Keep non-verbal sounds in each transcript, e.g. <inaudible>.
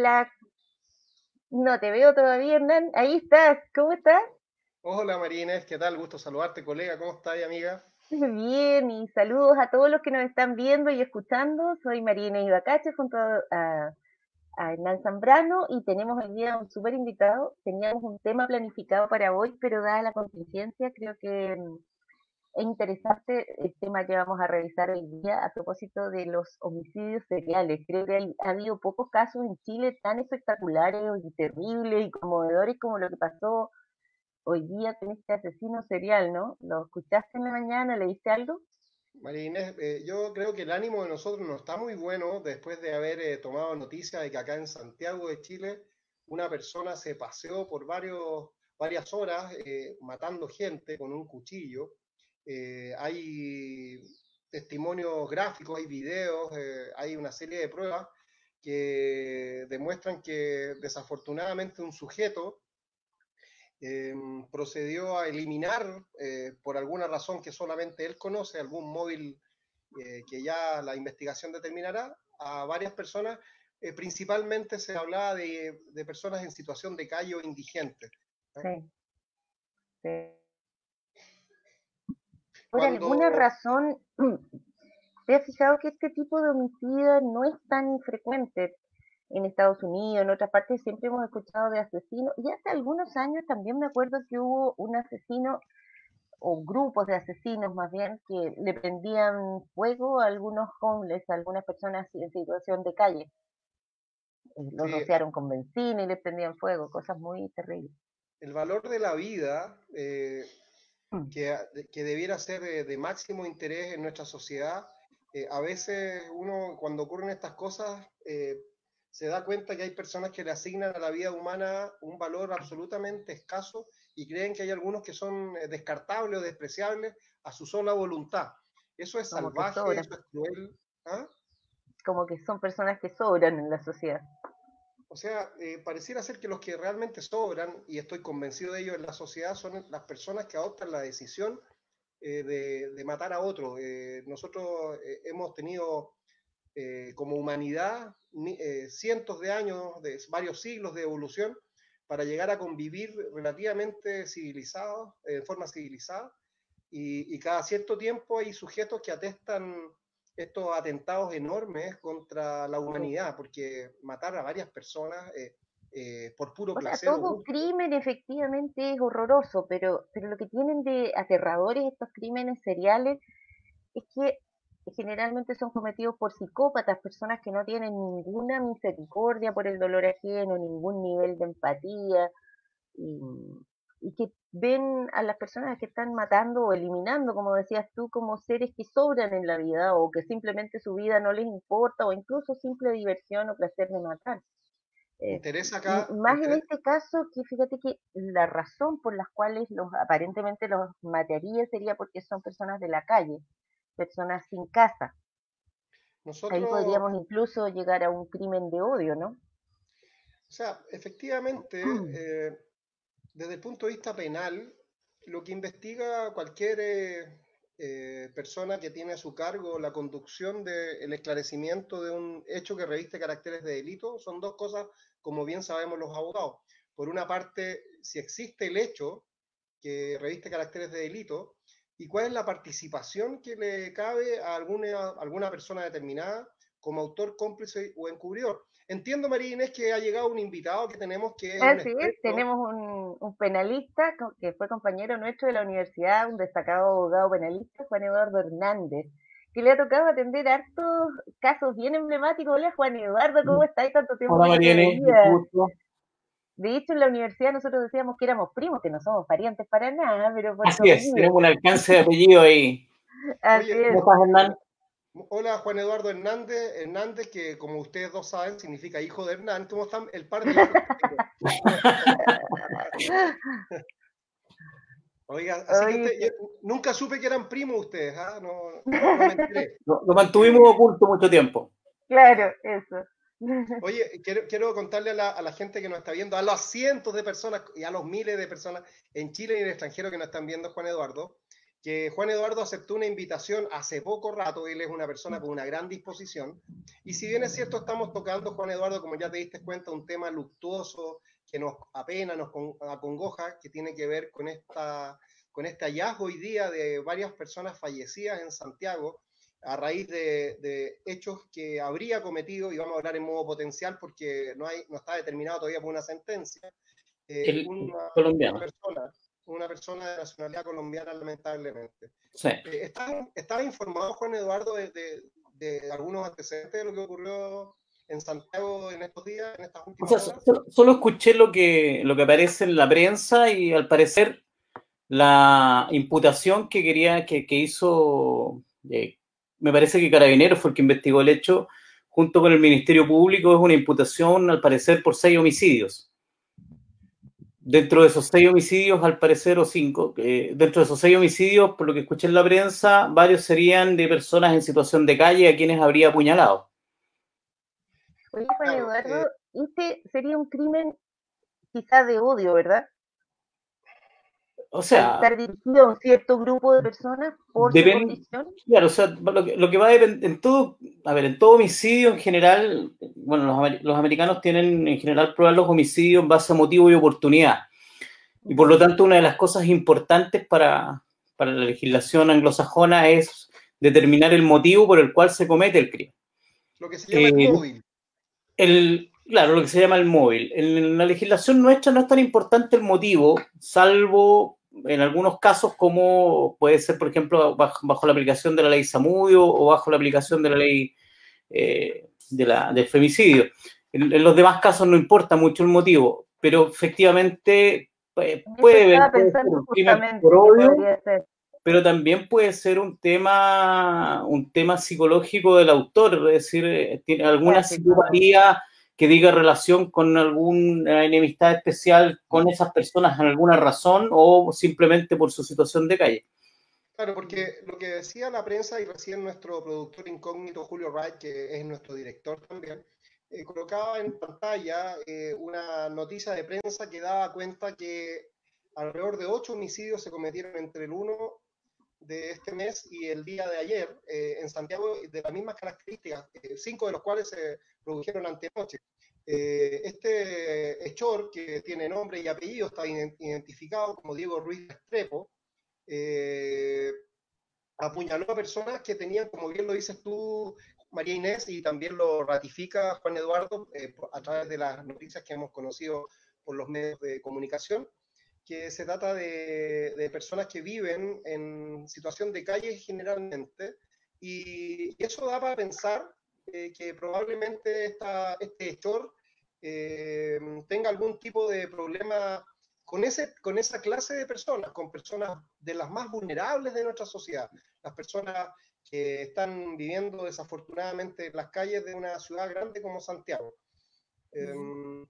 Hola, no te veo todavía, Hernán. Ahí estás, ¿cómo estás? Hola Marínez, ¿qué tal? Gusto saludarte, colega. ¿Cómo estás, amiga? <laughs> Bien, y saludos a todos los que nos están viendo y escuchando. Soy Marina Ibacache junto a, a Hernán Zambrano y tenemos hoy día un súper invitado. Teníamos un tema planificado para hoy, pero dada la contingencia, creo que mm, es interesante el tema que vamos a revisar hoy día a propósito de los homicidios seriales. Creo que ha habido pocos casos en Chile tan espectaculares y terribles y conmovedores como lo que pasó hoy día con este asesino serial, ¿no? ¿Lo escuchaste en la mañana? ¿Leíste algo? María Inés, eh, yo creo que el ánimo de nosotros no está muy bueno después de haber eh, tomado noticia de que acá en Santiago de Chile una persona se paseó por varios, varias horas eh, matando gente con un cuchillo. Hay testimonios gráficos, hay videos, hay una serie de pruebas que demuestran que desafortunadamente un sujeto Em, procedió a eliminar, eh, por alguna razón que solamente él conoce, algún móvil eh, que ya la investigación determinará, a varias personas. Eh, principalmente se hablaba de, personas en situación de calle o indigente. Sí. Por alguna razón, <clears throat> te has fijado que este tipo de homicidio no es tan frecuente en Estados Unidos, en otras partes, siempre hemos escuchado de asesinos. Y hace algunos años también me acuerdo que hubo un asesino, o grupos de asesinos más bien, que le prendían fuego a algunos homeless, a algunas personas en situación de calle. Eh, los rociaron con benzina y le prendían fuego, cosas muy terribles. El valor de la vida, eh. Que, que, debiera ser de, máximo interés en nuestra sociedad, eh, a veces uno cuando ocurren estas cosas se da cuenta que hay personas que le asignan a la vida humana un valor absolutamente escaso y creen que hay algunos que son eh, descartables o despreciables a su sola voluntad. Eso es salvaje, eso es cruel. ¿ah? Como que son personas que sobran en la sociedad. O sea, eh, pareciera ser que los que realmente sobran, y estoy convencido de ello en la sociedad, son las personas que adoptan la decisión eh, de, matar a otro. nosotros hemos tenido eh, como humanidad eh, cientos de años, de varios siglos de evolución para llegar a convivir relativamente civilizados, eh, de forma civilizada, y, cada cierto tiempo hay sujetos que atestan estos atentados enormes contra la humanidad, porque matar a varias personas por puro placer. todo crimen efectivamente es horroroso, pero, pero lo que tienen de aterradores estos crímenes seriales es que generalmente son cometidos por psicópatas, personas que no tienen ninguna misericordia por el dolor ajeno, ningún nivel de empatía, y, que ven a las personas que están matando o eliminando, como decías tú, como seres que sobran en la vida o que simplemente su vida no les importa o incluso simple diversión o placer de matar. Eh, interesa acá. Más en este caso, que fíjate que la razón por las cuales los aparentemente los mataría sería porque son personas de la calle, personas sin casa. Ahí podríamos incluso llegar a un crimen de odio, ¿no? O sea, efectivamente, <clears throat> eh, desde el punto de vista penal, lo que investiga cualquier eh, eh, persona que tiene a su cargo la conducción del esclarecimiento de un hecho que reviste caracteres de delito son dos cosas, como bien sabemos los abogados. Por una parte, si existe el hecho que reviste caracteres de delito, y cuál es la participación que le cabe a alguna, alguna persona determinada como autor, cómplice o encubridor. Entiendo, María Inés, que ha llegado un invitado que tenemos que es. Así es, tenemos un, penalista que fue compañero nuestro de la universidad, un destacado abogado penalista, Juan Eduardo Hernández, que le ha tocado atender hartos casos bien emblemáticos. Hola, Juan Eduardo, ¿cómo mm. estás? Tanto tiempo. Hola, María Inés, de hecho, en la universidad nosotros decíamos que éramos primos, que no somos parientes para nada, pero por Así es, tenemos un alcance de apellido ahí. <laughs> Así es. Hola, Juan Eduardo Hernández. Hernández, que como ustedes dos saben, significa hijo de Hernán. ¿Cómo están el par de <laughs> Oiga, así que nunca supe que eran primos ustedes, ¿ah? No, no, me enteré. <laughs> Lo, lo mantuvimos oculto mucho tiempo. Claro, eso. <laughs> Oye, quiero, contarle a la, gente que nos está viendo, a los cientos de personas y a los miles de personas en Chile y en el extranjero que nos están viendo, Juan Eduardo, que Juan Eduardo aceptó una invitación hace poco rato, él es una persona con una gran disposición, y si bien es cierto, estamos tocando, Juan Eduardo, como ya te diste cuenta, un tema luctuoso que nos apena, nos acongoja, que tiene que ver con, esta, con este hallazgo hoy día de varias personas fallecidas en Santiago a raíz de, hechos que habría cometido, y vamos a hablar en modo potencial porque no, hay, no está determinado todavía por una sentencia, eh, colombiano. persona, una persona de nacionalidad colombiana, lamentablemente. Eh, ¿Estás, informado, Juan Eduardo, de, algunos antecedentes de lo que ocurrió en Santiago en estos días, en estas últimas horas? Solo, escuché lo que, lo que aparece en la prensa y al parecer la imputación que quería, que, hizo, eh, me parece que Carabineros fue el que investigó el hecho, junto con el Ministerio Público, es una imputación al parecer por seis homicidios dentro de esos seis homicidios, al parecer, o cinco, dentro de esos seis homicidios, por lo que escuché en la prensa, varios serían de personas en situación de calle a quienes habría apuñalado. Oye, Juan Eduardo, eh, este sería un crimen quizás de odio, ¿verdad? O sea. Estar dirigido a un cierto grupo de personas por su condición. Claro, o sea, lo que, va a depender, en todo, a ver, en todo homicidio en general, bueno, los, americanos tienen en general probar los homicidios en base a motivo y oportunidad. Y por lo tanto, una de las cosas importantes para, para la legislación anglosajona es determinar el motivo por el cual se comete el crimen. Lo que se llama el eh, móvil. El, claro, lo que se llama el móvil. En la legislación nuestra no es tan importante el motivo, salvo en algunos casos, como puede ser, por ejemplo, bajo, la aplicación de la ley Samudio o bajo la aplicación de la ley eh, de la, del femicidio. En, los demás casos no importa mucho el motivo, pero efectivamente puede, puede un por odio, pero también puede ser un tema, un tema psicológico del autor, es decir, eh, tiene alguna simpatía que diga relación con alguna enemistad especial con esas personas en alguna razón o simplemente por su situación de calle. Claro, porque lo que decía la prensa y recién nuestro productor incógnito Julio Wright, que es nuestro director también, eh, colocaba en pantalla eh, una noticia de prensa que daba cuenta que alrededor de ocho homicidios se cometieron entre el 1 de este mes y el día de ayer eh, en Santiago de las mismas características, cinco de los cuales se produjeron antenoche. Eh, este hechor, que tiene nombre y apellido, está identificado como Diego Ruiz Estrepo, eh, apuñaló a personas que tenían, como bien lo dices tú, María Inés, y también lo ratifica Juan Eduardo eh, a través de las noticias que hemos conocido por los medios de comunicación, que se trata de, personas que viven en situación de calle generalmente, y, eso da para pensar que probablemente este hechor eh, tenga algún tipo de problema con, ese, con esa clase de personas, con personas de las más vulnerables de nuestra sociedad, las personas que están viviendo desafortunadamente en las calles de una ciudad grande como Santiago. Em,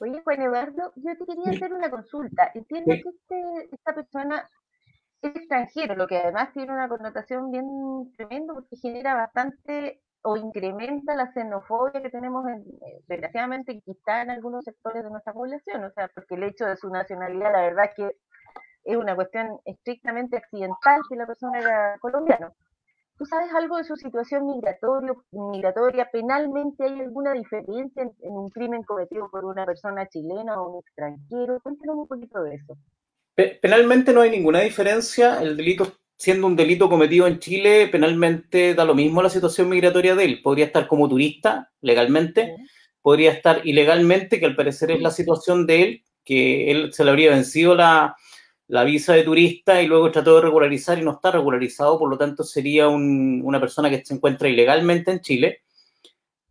Oye, Juan Eduardo, yo te quería hacer una consulta. Entiendo que este, esta persona es extranjero, lo que además tiene una connotación bien tremenda porque genera bastante o incrementa la xenofobia que tenemos, en, eh, desgraciadamente, quizá en algunos sectores de nuestra población, o sea, porque el hecho de su nacionalidad, la verdad es que es una cuestión estrictamente accidental si la persona era colombiana. ¿Tú sabes algo de su situación migratoria, migratoria? ¿Penalmente hay alguna diferencia en, en, un crimen cometido por una persona chilena o un extranjero? Cuéntanos un poquito de eso. Penalmente no hay ninguna diferencia. El delito siendo un delito cometido en Chile, penalmente da lo mismo la situación migratoria de él. Podría estar como turista legalmente, podría estar ilegalmente, que al parecer es la situación de él, que él se le habría vencido la, visa de turista y luego trató de regularizar y no está regularizado, por lo tanto sería una persona que se encuentra ilegalmente en Chile.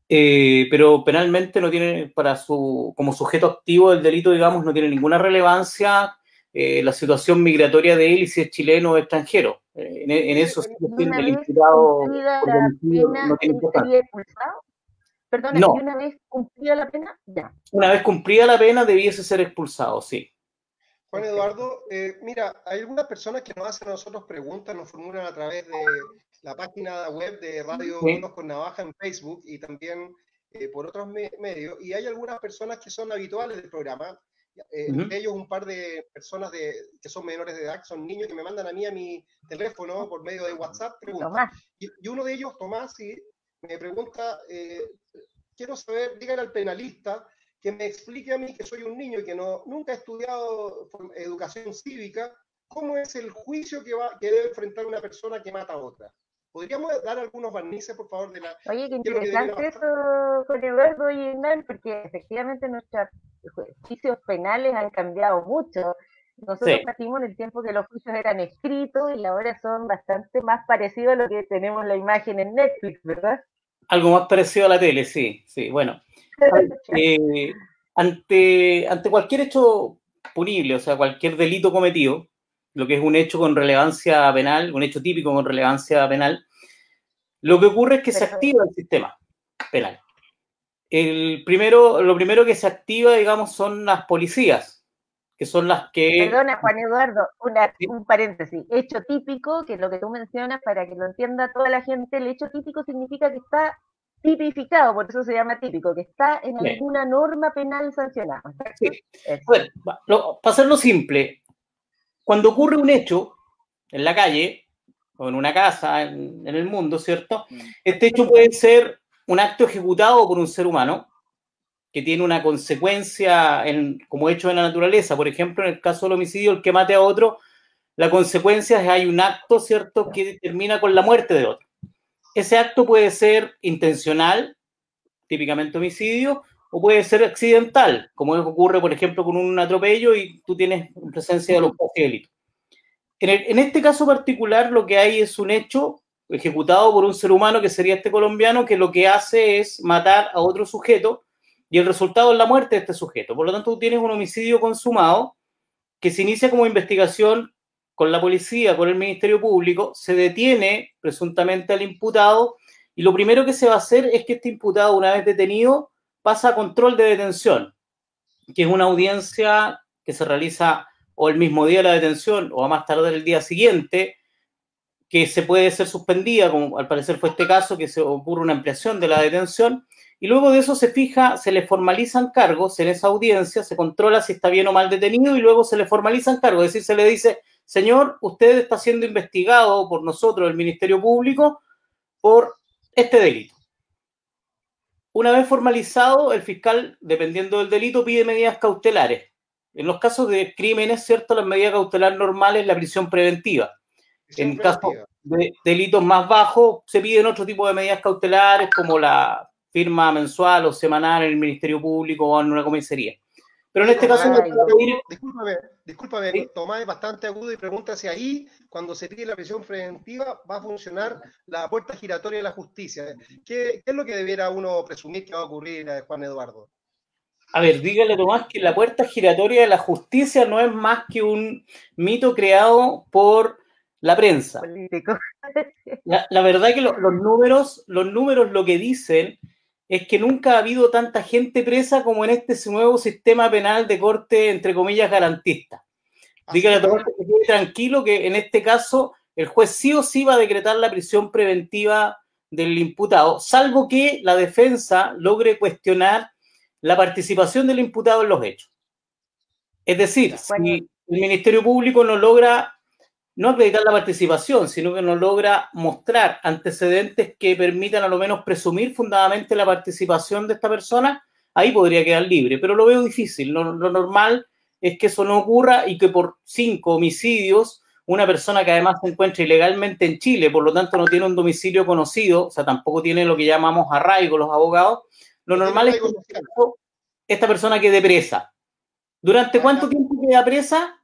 Eh, pero penalmente no tiene, para su, como sujeto activo del delito, digamos, no tiene ninguna relevancia eh, la situación migratoria de él y si es chileno o extranjero. Eh, en, eso sí el imputado no tiene expulsado? Perdón, no. una vez cumplida la pena? Ya. Una vez cumplida la pena debiese ser expulsado, sí. Juan Eduardo, eh, mira, hay algunas personas que nos hacen a nosotros preguntas, nos formulan a través de la página web de Radio Unos con Navaja en Facebook y también por otros medios, y hay algunas personas que son habituales del programa eh, entre ellos un par de personas de, que son menores de edad, que son niños, que me mandan a mí a mi teléfono por medio de WhatsApp preguntas. Y, y, uno de ellos, Tomás, sí, me pregunta, eh, quiero saber, dígale al penalista que me explique a mí que soy un niño y que no, nunca he estudiado educación cívica, ¿cómo es el juicio que, va, que debe enfrentar una persona que mata a otra? ¿Podríamos dar algunos barnices, por favor, de la... Oye, qué interesante eso con Eduardo y Hernán, porque efectivamente nuestros juicios penales han cambiado mucho. Nosotros partimos en el tiempo que los juicios eran escritos y ahora son bastante más parecidos a lo que tenemos la imagen en Netflix, ¿verdad? Algo más parecido a la tele, sí, sí. Bueno, <laughs> eh, ante, ante cualquier hecho punible, o sea, cualquier delito cometido, lo que es un hecho con relevancia penal, un hecho típico con relevancia penal, lo que ocurre es que se activa el sistema penal. El primero, lo primero que se activa, digamos, son las policías, que son las que... Perdona, Juan Eduardo, un paréntesis. Hecho típico, que es lo que tú mencionas, para que lo entienda toda la gente, el hecho típico significa que está tipificado, por eso se llama típico, que está en alguna norma penal sancionada. Sí. Bueno, para hacerlo simple, cuando ocurre un hecho en la calle, o en una casa, en, el mundo, ¿cierto? Mm. Este hecho puede ser un acto ejecutado por un ser humano que tiene una consecuencia en, como hecho de la naturaleza. Por ejemplo, en el caso del homicidio, el que mate a otro, la consecuencia es que hay un acto, ¿cierto?, que termina con la muerte de otro. Ese acto puede ser intencional, típicamente homicidio, o puede ser accidental, como ocurre, por ejemplo, con un atropello y tú tienes presencia de los delitos. En, este caso particular, lo que hay es un hecho ejecutado por un ser humano, que sería este colombiano, que lo que hace es matar a otro sujeto y el resultado es la muerte de este sujeto. Por lo tanto, tú tienes un homicidio consumado que se inicia como investigación con la policía, con el Ministerio Público, se detiene presuntamente al imputado y lo primero que se va a hacer es que este imputado, una vez detenido, pasa a control de detención, que es una audiencia que se realiza o el mismo día de la detención o a más tardar el día siguiente, que se puede ser suspendida, como al parecer fue este caso, que se ocurre una ampliación de la detención, y luego de eso se fija, se le formalizan cargos en esa audiencia, se controla si está bien o mal detenido y luego se le formalizan cargos, es decir, se le dice, señor, usted está siendo investigado por nosotros, el Ministerio Público, por este delito. Una vez formalizado, el fiscal, dependiendo del delito, pide medidas cautelares. En los casos de crímenes, ¿cierto? Las medidas cautelares normales, la prisión preventiva. En casos de delitos más bajos, se piden otro tipo de medidas cautelares, como la firma mensual o semanal en el Ministerio Público o en una comisaría. Pero en este caso... Discúlpame, discúlpame, Tomás es bastante agudo y pregunta si ahí, cuando se pide la prisión preventiva, va a funcionar la puerta giratoria de la justicia. ¿Qué, qué es lo que debiera uno presumir que va a ocurrir, eh, Juan Eduardo? A ver, dígale Tomás que la puerta giratoria de la justicia no es más que un mito creado por la prensa. <laughs> La, la verdad que los números, los números lo que dicen es que nunca ha habido tanta gente presa como en este nuevo sistema penal de corte, entre comillas, garantista. Dígale a que quede tranquilo que en este caso el juez sí o sí va a decretar la prisión preventiva del imputado, salvo que la defensa logre cuestionar la participación del imputado en los hechos. Es decir, si el Ministerio Público no logra no acreditar la participación, sino que no logra mostrar antecedentes que permitan a lo menos presumir fundadamente la participación de esta persona, ahí podría quedar libre, pero lo veo difícil. Lo, lo normal es que eso no ocurra y que por cinco homicidios, una persona que además se encuentra ilegalmente en Chile, por lo tanto no tiene un domicilio conocido, o sea, tampoco tiene lo que llamamos arraigo los abogados, lo normal es que esta persona quede presa. ¿Durante cuánto tiempo queda presa?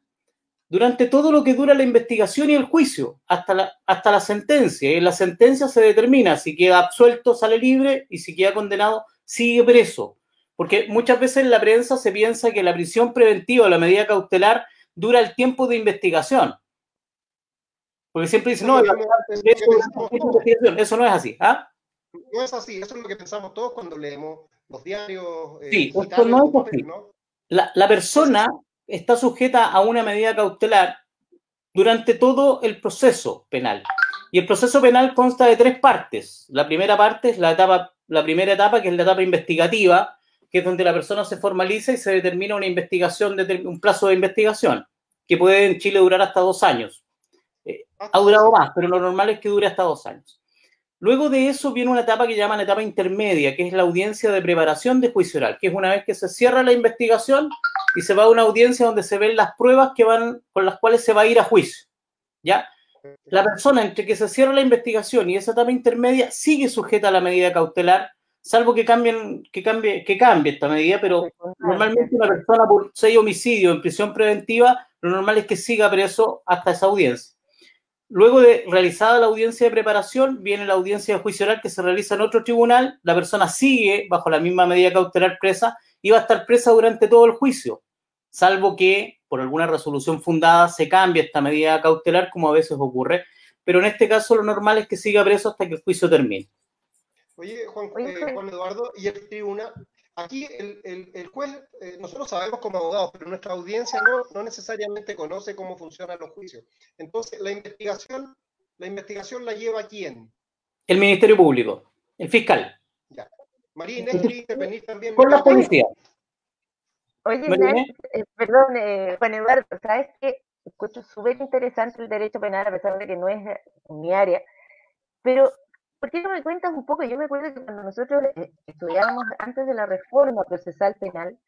Durante todo lo que dura la investigación y el juicio, hasta la, hasta la sentencia. Y en la sentencia se determina si queda absuelto, sale libre, y si queda condenado, sigue preso. Porque muchas veces en la prensa se piensa que la prisión preventiva o la medida cautelar dura el tiempo de investigación. Porque siempre dicen, no, eso no es así. ¿ah? No es así, eso es lo que pensamos todos cuando leemos los diarios. Eh, sí, esto no es así. La, la persona está sujeta a una medida cautelar durante todo el proceso penal. Y el proceso penal consta de tres partes. La primera parte es la etapa, la primera etapa, que es la etapa investigativa, que es donde la persona se formaliza y se determina una investigación, un plazo de investigación, que puede en Chile durar hasta dos años. Eh, ha durado más, pero lo normal es que dure hasta dos años. Luego de eso viene una etapa que llaman etapa intermedia, que es la audiencia de preparación de juicio oral, que es una vez que se cierra la investigación y se va a una audiencia donde se ven las pruebas que van, con las cuales se va a ir a juicio. ¿Ya? La persona entre que se cierra la investigación y esa etapa intermedia sigue sujeta a la medida cautelar salvo que cambien, que cambie, que cambie esta medida, pero normalmente una persona por seis homicidios en prisión preventiva, lo normal es que siga preso hasta esa audiencia. Luego de realizada la audiencia de preparación, viene la audiencia de juicio oral que se realiza en otro tribunal, la persona sigue bajo la misma medida cautelar presa y va a estar presa durante todo el juicio, salvo que por alguna resolución fundada se cambie esta medida cautelar, como a veces ocurre, pero en este caso lo normal es que siga preso hasta que el juicio termine. Oye, Juan, eh, Juan Eduardo, y el tribunal, aquí el, el, juez, eh, nosotros sabemos como abogados, pero nuestra audiencia no, no, necesariamente conoce cómo funcionan los juicios. Entonces, la investigación, la investigación la lleva quién? El Ministerio Público, el fiscal. Ya. María Inés, ¿quería intervenir también? Con la policía. Oye, eh, perdón, Juan Eduardo, ¿sabes qué? Escucho súper interesante el derecho penal, a pesar de que no es mi área, pero ¿Por qué no me cuentas un poco? Yo me acuerdo que cuando nosotros eh, estudiábamos antes de la reforma procesal penal,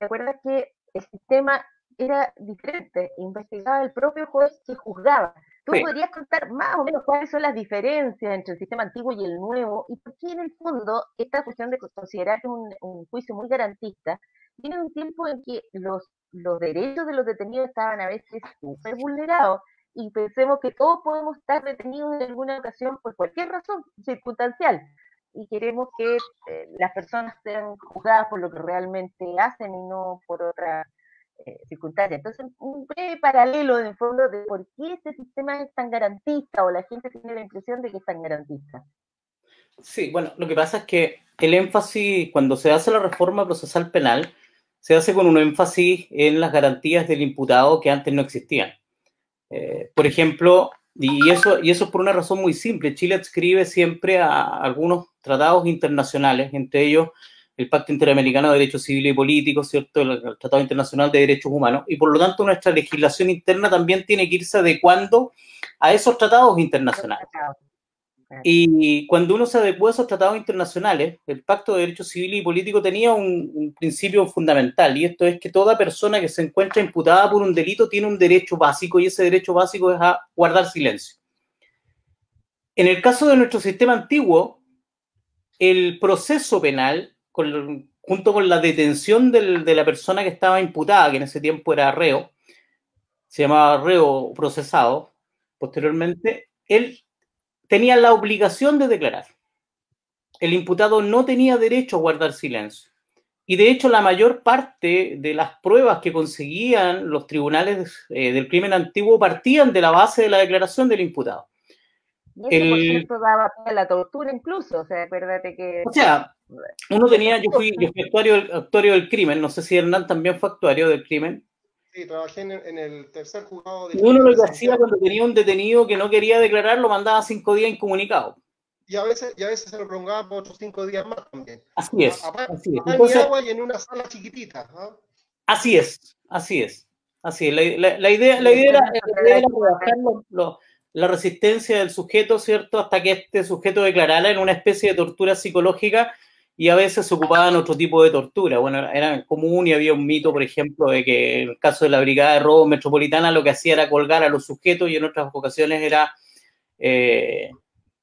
¿te acuerdas que el sistema era diferente? Investigaba el propio juez que juzgaba. ¿Tú podrías contar más o menos cuáles son las diferencias entre el sistema antiguo y el nuevo? ¿Y por qué en el fondo esta cuestión de considerar un juicio muy garantista viene un tiempo en que los, los derechos de los detenidos estaban a veces súper vulnerados? Y pensemos que todos podemos estar detenidos en alguna ocasión por cualquier razón circunstancial y queremos que eh, las personas sean juzgadas por lo que realmente hacen y no por otra eh, circunstancia. Entonces, un breve paralelo en fondo de por qué este sistema es tan garantista o la gente tiene la impresión de que es tan garantista. Sí, bueno, lo que pasa es que el énfasis, cuando se hace la reforma procesal penal, se hace con un énfasis en las garantías del imputado que antes no existían. Eh, por ejemplo, y eso, y eso por una razón muy simple, Chile adscribe siempre a algunos tratados internacionales, entre ellos el Pacto Interamericano de Derechos Civiles y Políticos, ¿cierto? El, Tratado Internacional de Derechos Humanos, y por lo tanto nuestra legislación interna también tiene que irse adecuando a esos tratados internacionales. Y cuando uno se adecua a esos tratados internacionales, el Pacto de Derechos Civiles y Políticos tenía un, principio fundamental, y esto es que toda persona que se encuentra imputada por un delito tiene un derecho básico, y ese derecho básico es a guardar silencio. En el caso de nuestro sistema antiguo, el proceso penal, junto con la detención de la persona que estaba imputada, que en ese tiempo era reo, se llamaba reo procesado, posteriormente, él tenía la obligación de declarar. El imputado no tenía derecho a guardar silencio. Y de hecho, la mayor parte de las pruebas que conseguían los tribunales eh, del crimen antiguo partían de la base de la declaración del imputado. Y eso, daba la tortura incluso, o sea, acuérdate que... O sea, uno tenía, yo fui, yo fui actuario, actuario del crimen, no sé si Hernán también fue actuario del crimen, Sí, trabajé en, el tercer juzgado de... Uno lo que hacía cuando tenía un detenido que no quería declarar, lo mandaba cinco días incomunicado. Y a veces, y a veces se lo prolongaba por otros cinco días más también. Así es. así es. agua y en una sala chiquitita. Así es, así es. Así es. La, la, idea, la idea era, la idea la resistencia del sujeto, ¿cierto? Hasta que este sujeto declarara en una especie de tortura psicológica y a veces se ocupaban otro tipo de tortura. Bueno, era común y había un mito, por ejemplo, de que en el caso de la Brigada de Robo Metropolitana lo que hacía era colgar a los sujetos y en otras ocasiones era eh,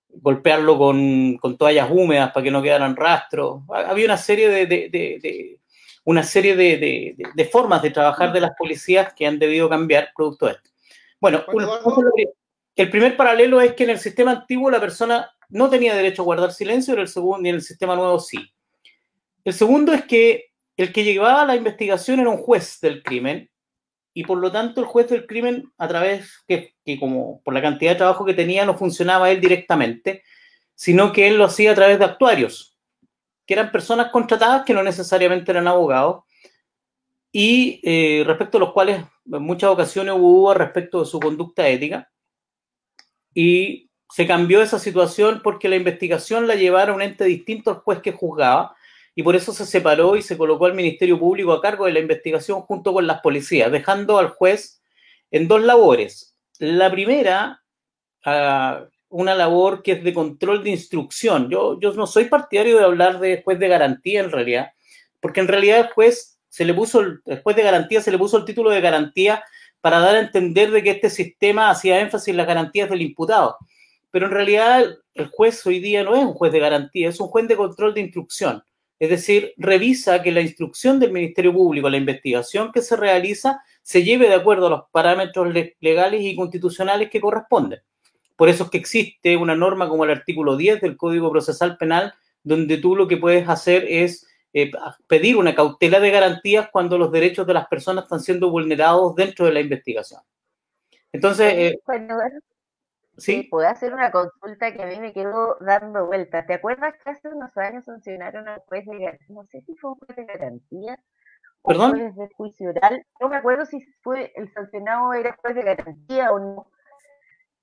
golpearlo con, toallas húmedas para que no quedaran rastros. Había una serie de, una serie de, formas de trabajar de las policías que han debido cambiar producto de esto. Bueno, el primer paralelo es que en el sistema antiguo la persona no tenía derecho a guardar silencio, pero el segundo, y en el sistema nuevo sí. El segundo es que el que llevaba la investigación era un juez del crimen, y por lo tanto el juez del crimen, a través, que, que como por la cantidad de trabajo que tenía, no funcionaba él directamente, sino que él lo hacía a través de actuarios, que eran personas contratadas que no necesariamente eran abogados, y eh, respecto a los cuales en muchas ocasiones hubo respecto de su conducta ética. Y se cambió esa situación porque la investigación la llevara un ente distinto al juez que juzgaba y por eso se separó y se colocó al Ministerio Público a cargo de la investigación junto con las policías, dejando al juez en dos labores. La primera, uh, una labor que es de control de instrucción. Yo, yo no soy partidario de hablar de juez de garantía en realidad, porque en realidad el juez se le puso, el juez de garantía se le puso el título de garantía para dar a entender de que este sistema hacía énfasis en las garantías del imputado. Pero en realidad el juez hoy día no es un juez de garantía, es un juez de control de instrucción. Es decir, revisa que la instrucción del Ministerio Público, la investigación que se realiza, se lleve de acuerdo a los parámetros legales y constitucionales que corresponden. Por eso es que existe una norma como el artículo 10 del Código Procesal Penal, donde tú lo que puedes hacer es eh, pedir una cautela de garantías cuando los derechos de las personas están siendo vulnerados dentro de la investigación. Entonces, eh, ¿sí? puedo hacer una consulta que a mí me quedó dando vueltas. ¿Te acuerdas que hace unos años sancionaron a un juez de garantía? No sé si fue un juez de garantía ¿Perdón? juez de juicio oral. No me acuerdo si fue el sancionado era juez de garantía o no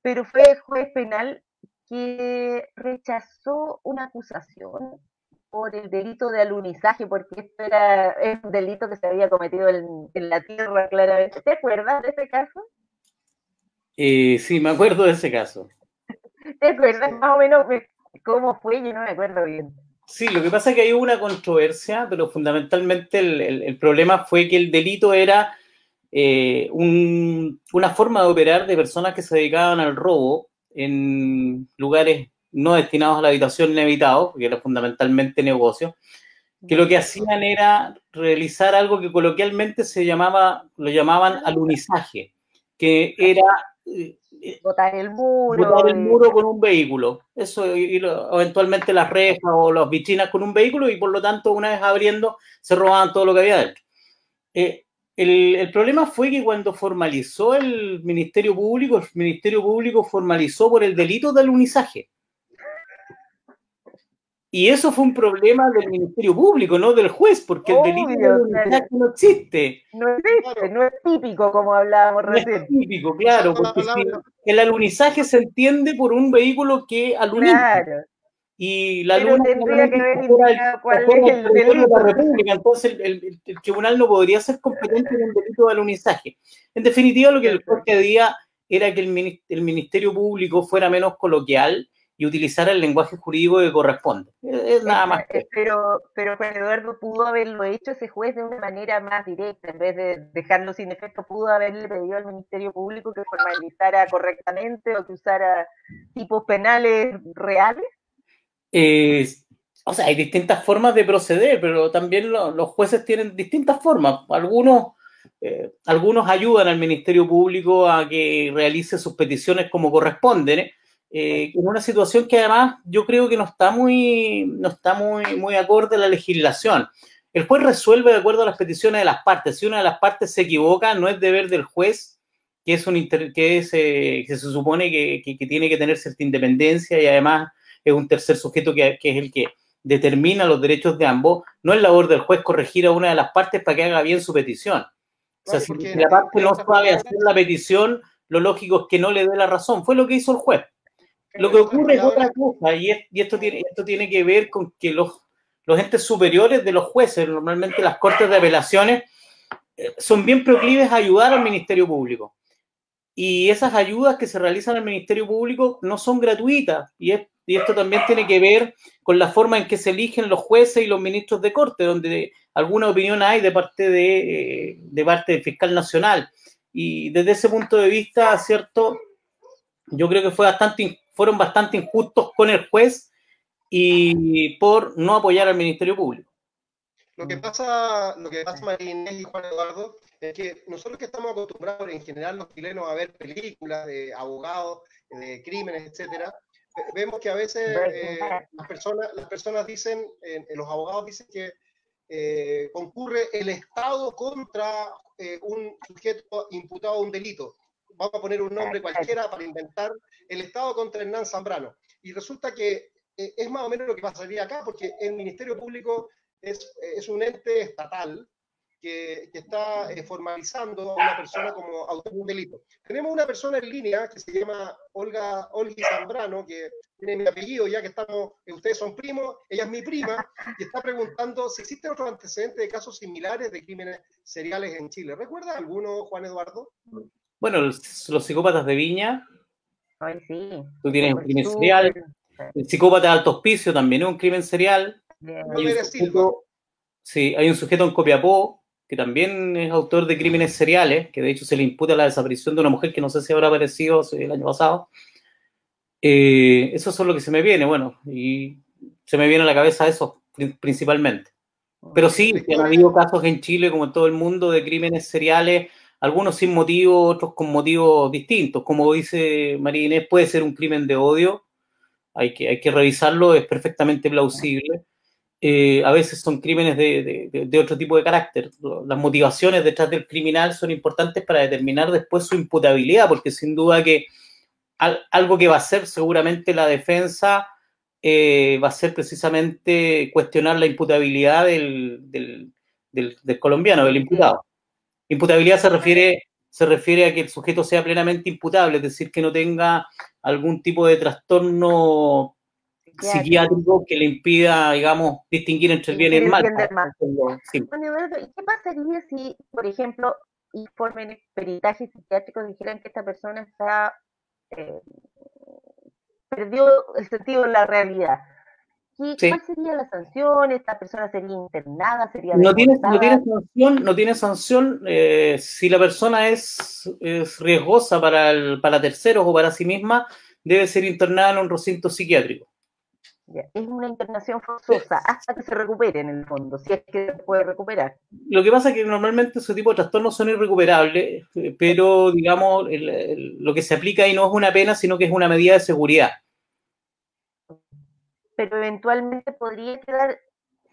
pero fue el juez penal que rechazó una acusación por el delito de alunizaje, porque esto era un delito que se había cometido en, la tierra, claramente. ¿Te acuerdas de ese caso? Eh, sí, me acuerdo de ese caso. ¿Te acuerdas más o menos cómo fue? Yo no me acuerdo bien. Sí, lo que pasa es que hay una controversia, pero fundamentalmente el problema fue que el delito era eh, una forma de operar de personas que se dedicaban al robo en lugares no destinados a la habitación inevitados, porque era fundamentalmente negocio, que lo que hacían era realizar algo que coloquialmente se llamaba, lo llamaban alunizaje, que era botar el muro. Botar el muro con un vehículo. Eso, y, eventualmente las rejas o las vitrinas con un vehículo, y por lo tanto, una vez abriendo, se robaban todo lo que había dentro. Eh, el, problema fue que cuando formalizó el Ministerio Público, el Ministerio Público formalizó por el delito de alunizaje. Y eso fue un problema del Ministerio Público, no del juez, porque el delito de alunizaje no existe. No existe, no es típico, como hablábamos recién. No es típico, claro, porque el alunizaje se entiende por un vehículo que aluniza. Claro y la luna tendría que ver cuál es el delito. De la República, entonces el, tribunal no podría ser competente en un delito de alunizaje. En definitiva, lo que el juez pedía era que el, Ministerio Público fuera menos coloquial y utilizara el lenguaje jurídico que corresponde. Es, nada más. Pero, pero Juan Eduardo pudo haberlo hecho ese juez de una manera más directa, en vez de dejarlo sin efecto, pudo haberle pedido al Ministerio Público que formalizara correctamente o que usara tipos penales reales o sea, hay distintas formas de proceder, pero también los jueces tienen distintas formas. Algunos, eh, algunos ayudan al Ministerio Público a que realice sus peticiones como corresponden, ¿eh? Eh, en una situación que además yo creo que no está muy, no está muy, muy acorde a la legislación. El juez resuelve de acuerdo a las peticiones de las partes. Si una de las partes se equivoca, no es deber del juez, que es un que, es, que se supone que, que, que tiene que tener cierta independencia y además es un tercer sujeto que, es el que determina los derechos de ambos, no es labor del juez corregir a una de las partes para que haga bien su petición. O sea, si la parte no sabe hacer la petición, lo lógico es que no le dé la razón. Fue lo que hizo el juez. Lo que ocurre es otra cosa, y, esto, tiene, esto tiene que ver con que los, los entes superiores de los jueces, normalmente las cortes de apelaciones, eh, son bien proclives a ayudar al Ministerio Público. Y esas ayudas que se realizan al Ministerio Público no son gratuitas, y es y esto también tiene que ver con la forma en que se eligen los jueces y los ministros de corte, donde alguna opinión hay de parte de, de parte del fiscal nacional. Y desde ese punto de vista, cierto, yo creo que fue bastante, fueron bastante injustos con el juez y por no apoyar al Ministerio Público. Lo que pasa, lo que pasa María y Juan Eduardo, es que nosotros que estamos acostumbrados en general los chilenos a ver películas de abogados, de crímenes, etcétera, vemos que a veces eh, las, personas, las personas dicen, los abogados dicen que eh, concurre el Estado contra eh, un sujeto imputado a un delito. Vamos a poner un nombre cualquiera para inventar el Estado contra Hernán Zambrano. Y resulta que es más o menos lo que pasaría acá, porque el Ministerio Público es, es un ente estatal que, está eh, formalizando a una persona como autor de un delito. Tenemos una persona en línea que se llama Olga Olgi Zambrano, que tiene mi apellido, ya que estamos, eh, ustedes son primos, ella es mi prima, y está preguntando si existen otros antecedentes de casos similares de crímenes seriales en Chile. ¿Recuerda alguno, Juan Eduardo? Bueno, los, psicópatas de Viña. Ay, sí. Tú tienes un crimen serial. El psicópata de alto hospicio también es un crimen serial. sí, hay un sujeto en Copiapó que también es autor de crímenes seriales, que de hecho se le imputa la desaparición de una mujer que no sé si habrá aparecido el año pasado. Eh, eso es lo que se me viene, bueno, y se me viene a la cabeza eso principalmente. Pero sí, han habido casos en Chile, como en todo el mundo, de crímenes seriales, algunos sin motivo, otros con motivos distintos. Como dice María Inés, puede ser un crimen de odio, hay que, hay que revisarlo, es perfectamente plausible. Eh, a veces son crímenes de, otro tipo de carácter. Las motivaciones detrás del criminal son importantes para determinar después su imputabilidad, porque sin duda que algo que va a hacer seguramente la defensa eh, va a ser precisamente cuestionar la imputabilidad del, colombiano, del imputado. Imputabilidad se refiere, se refiere a que el sujeto sea plenamente imputable, es decir, que no tenga algún tipo de trastorno psiquiátrico que le impida, digamos, distinguir entre el bien y el mal. ¿y qué pasaría si, por ejemplo, informes peritajes psiquiátricos dijeran que esta persona está eh, perdió el sentido de la realidad? ¿Cuál sería la sanción? ¿Esta persona sería internada? ¿Sería no, tiene, no tiene sanción, no tiene sanción eh, si la persona es, es riesgosa para, el, para terceros o para sí misma, debe ser internada en un recinto psiquiátrico. Es una internación forzosa hasta que se recupere en el fondo, si es que se puede recuperar. Lo que pasa es que normalmente ese tipo de trastornos son irrecuperables, eh, pero digamos, lo que se aplica ahí no es una pena, sino que es una medida de seguridad. Pero eventualmente podría quedar,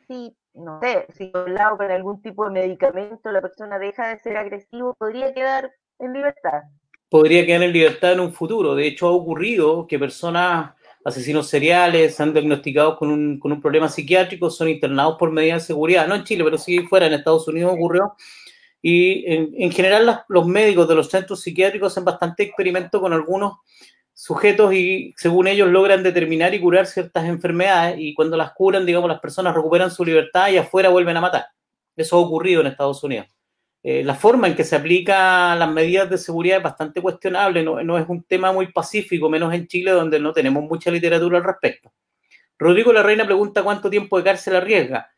si, no sé, si lado con algún tipo de medicamento la persona deja de ser agresivo, podría quedar en libertad. Podría quedar en libertad en un futuro. De hecho, ha ocurrido que personas asesinos seriales, han diagnosticados con un, con un problema psiquiátrico, son internados por medidas de seguridad, no en Chile, pero sí fuera, en Estados Unidos ocurrió. Y en, general los médicos de los centros psiquiátricos hacen bastante experimento con algunos sujetos y según ellos logran determinar y curar ciertas enfermedades y cuando las curan, digamos, las personas recuperan su libertad y afuera vuelven a matar. Eso ha ocurrido en Estados Unidos. Eh, la forma en que se aplican las medidas de seguridad es bastante cuestionable, no, es un tema muy pacífico, menos en Chile donde no tenemos mucha literatura al respecto. Rodrigo La Reina pregunta cuánto tiempo de cárcel arriesga.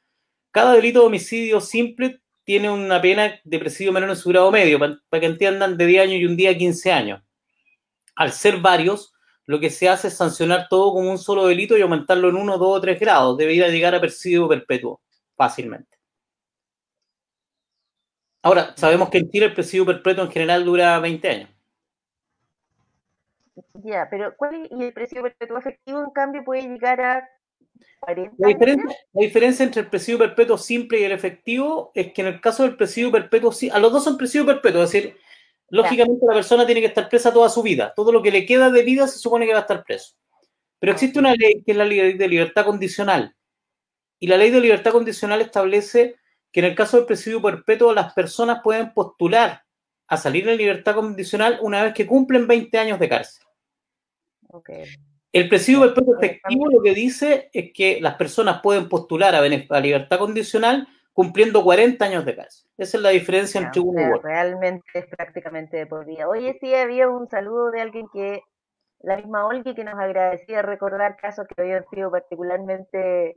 Cada delito de homicidio simple tiene una pena de presidio menor en su grado medio, para, que entiendan, de 10 años y un día 15 años. Al ser varios, lo que se hace es sancionar todo como un solo delito y aumentarlo en 1, 2 o 3 grados. Debería llegar a presidio perpetuo fácilmente. Ahora, sabemos que en Chile el presidio perpetuo en general dura 20 años. Ya, pero ¿cuál es, y el presidio perpetuo efectivo, en cambio, puede llegar a 40 la diferencia, la diferencia entre el presidio perpetuo simple y el efectivo es que en el caso del presidio perpetuo, a los dos son presidio perpetuo, es decir, lógicamente la persona tiene que estar presa toda su vida. Todo lo que le queda de vida se supone que va a estar preso. Pero existe una ley que es la ley de libertad condicional. Y la ley de libertad condicional establece que en el caso del presidio perpetuo las personas pueden postular a salir en libertad condicional una vez que cumplen 20 años de cárcel. El presidio perpetuo efectivo lo que dice es que las personas pueden postular a, libertad condicional cumpliendo 40 años de cárcel. Esa es la diferencia entre uno y otro. Realmente es prácticamente de por vida. Oye, sí, había un saludo de alguien que, la misma Olga, que nos agradecía recordar casos que habían sido particularmente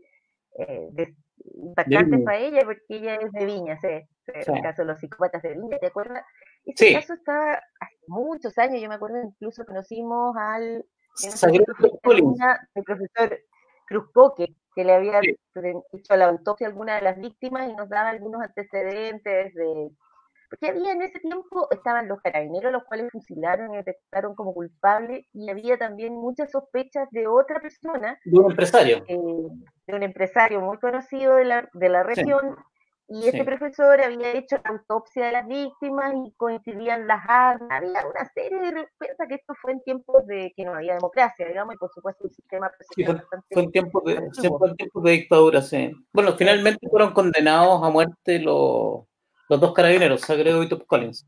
eh, impactantes para ella, porque ella es de Viña, sí, el caso de los psicópatas de Viña, ¿te acuerdas? Ese caso estaba hace muchos años, yo me acuerdo incluso conocimos al el profesor Cruzcoque, que le había hecho la autopsia a alguna de las víctimas y nos daba algunos antecedentes de porque había en ese tiempo, estaban los carabineros, los cuales fusilaron y detectaron como culpable, y había también muchas sospechas de otra persona. De un empresario. Eh, de un empresario muy conocido de la, de la región. Y ese profesor había hecho la autopsia de las víctimas y coincidían las armas. Había una serie de respuestas que esto fue en tiempos de que no había democracia, digamos, y por supuesto un sistema sí, fue, fue, en tiempos de, de dictadura, sí. Bueno, finalmente fueron condenados a muerte los Los dos carabineros, Sagredo y Top Collins.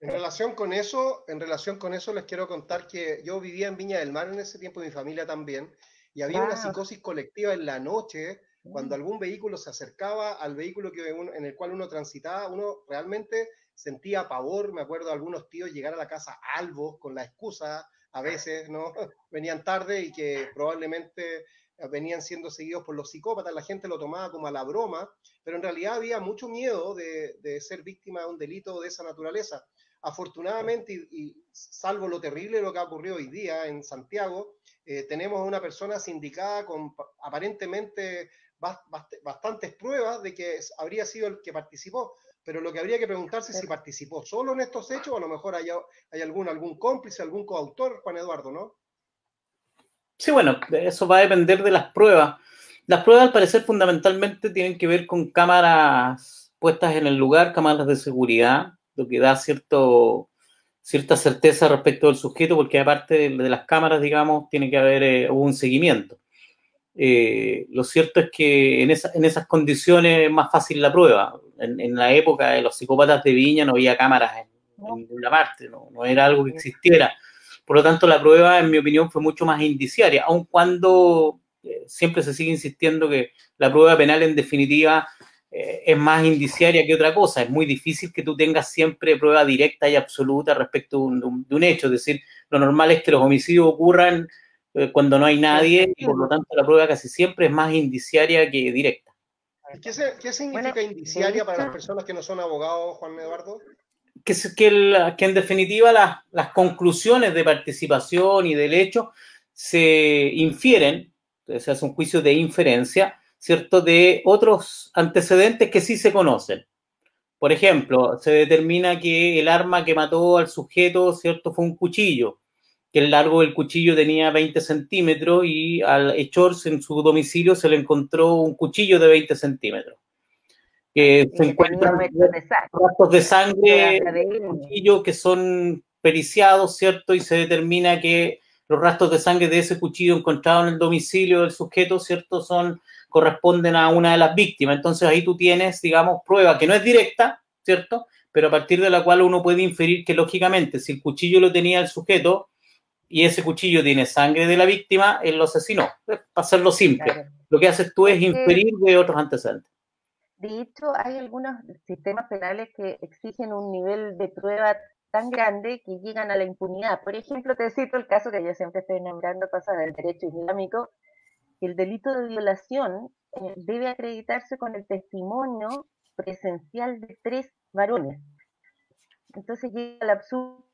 En relación con eso, en relación con eso les quiero contar que yo vivía en Viña del Mar en ese tiempo, mi familia también, y había una psicosis colectiva en la noche, cuando algún vehículo se acercaba al vehículo que en el cual uno transitaba, uno realmente sentía pavor, me acuerdo de algunos tíos llegar a la casa albos con la excusa, a veces, ¿no? <laughs> Venían tarde y que probablemente venían siendo seguidos por los psicópatas, la gente lo tomaba como a la broma, pero en realidad había mucho miedo de, ser víctima de un delito de esa naturaleza. Afortunadamente, y, salvo lo terrible de lo que ha ocurrido hoy día en Santiago, eh, tenemos a una persona sindicada con aparentemente bastantes pruebas de que habría sido el que participó, pero lo que habría que preguntarse es si participó solo en estos hechos o a lo mejor hay, hay algún, algún cómplice, algún coautor, Juan Eduardo, ¿no? Sí, bueno, eso va a depender de las pruebas. Las pruebas, al parecer, fundamentalmente tienen que ver con cámaras puestas en el lugar, cámaras de seguridad, lo que da cierto, cierta certeza respecto del sujeto, porque aparte de, las cámaras, digamos, tiene que haber eh, un seguimiento. Eh, lo cierto es que en, en, esas condiciones es más fácil la prueba. En, la época de los psicópatas de Viña no había cámaras en, ninguna parte, no, no era algo que existiera. Por lo tanto, la prueba, en mi opinión, fue mucho más indiciaria, aun cuando eh, siempre se sigue insistiendo que la prueba penal, en definitiva, eh, es más indiciaria que otra cosa. Es muy difícil que tú tengas siempre prueba directa y absoluta respecto de un, hecho. Es decir, lo normal es que los homicidios ocurran eh, cuando no hay nadie y por lo tanto la prueba casi siempre es más indiciaria que directa. ¿Qué, qué significa indiciaria para las personas que no son abogados, Juan Eduardo? que, que, que en definitiva las, las, conclusiones de participación y del hecho se infieren, se hace un juicio de inferencia, ¿cierto?, de otros antecedentes que sí se conocen. Por ejemplo, se determina que el arma que mató al sujeto, ¿cierto?, fue un cuchillo, que el largo del cuchillo tenía 20 centímetros y al hechor en su domicilio se le encontró un cuchillo de 20 centímetros que se encuentran rastros de sangre cuchillo que son periciados, ¿cierto? Y se determina que los rastros de sangre de ese cuchillo encontrado en el domicilio del sujeto, ¿cierto? Son, corresponden a una de las víctimas. Entonces ahí tú tienes, digamos, prueba que no es directa, ¿cierto? Pero a partir de la cual uno puede inferir que, lógicamente, si el cuchillo lo tenía el sujeto y ese cuchillo tiene sangre de la víctima, él lo asesinó. Para hacerlo simple. Lo que haces tú es inferir de otros antecedentes. De hecho, hay algunos sistemas penales que exigen un nivel de prueba tan grande que llegan a la impunidad. Por ejemplo, te cito el caso que yo siempre estoy nombrando, pasa del derecho islámico, el delito de violación eh, debe acreditarse con el testimonio presencial de tres varones. Entonces llega el absurdo que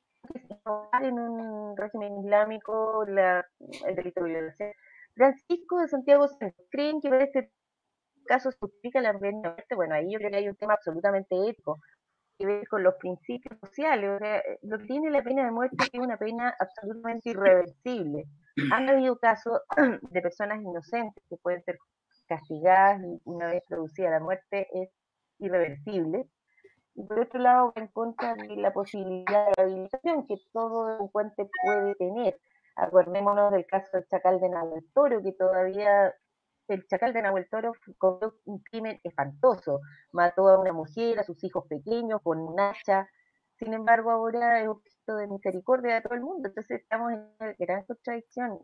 en un régimen islámico el delito de violación. Francisco de Santiago creen que este caso justifica la pena de muerte, bueno, ahí yo creo que hay un tema absolutamente ético que ver con los principios sociales. O sea, lo que tiene la pena de muerte es una pena absolutamente irreversible. Han habido casos <clears throat> de personas inocentes que pueden ser castigadas una vez producida la muerte es irreversible. Y por otro lado, en contra de la posibilidad de rehabilitación que todo delincuente puede tener. Acordémonos del caso del Chacal de Nahuel Toro, que todavía el chacal de Nahuel Toro cometió un crimen espantoso. Mató a una mujer, a sus hijos pequeños, con un hacha. Sin embargo, ahora es objeto de misericordia de todo el mundo. Entonces estamos en una gran contradicción.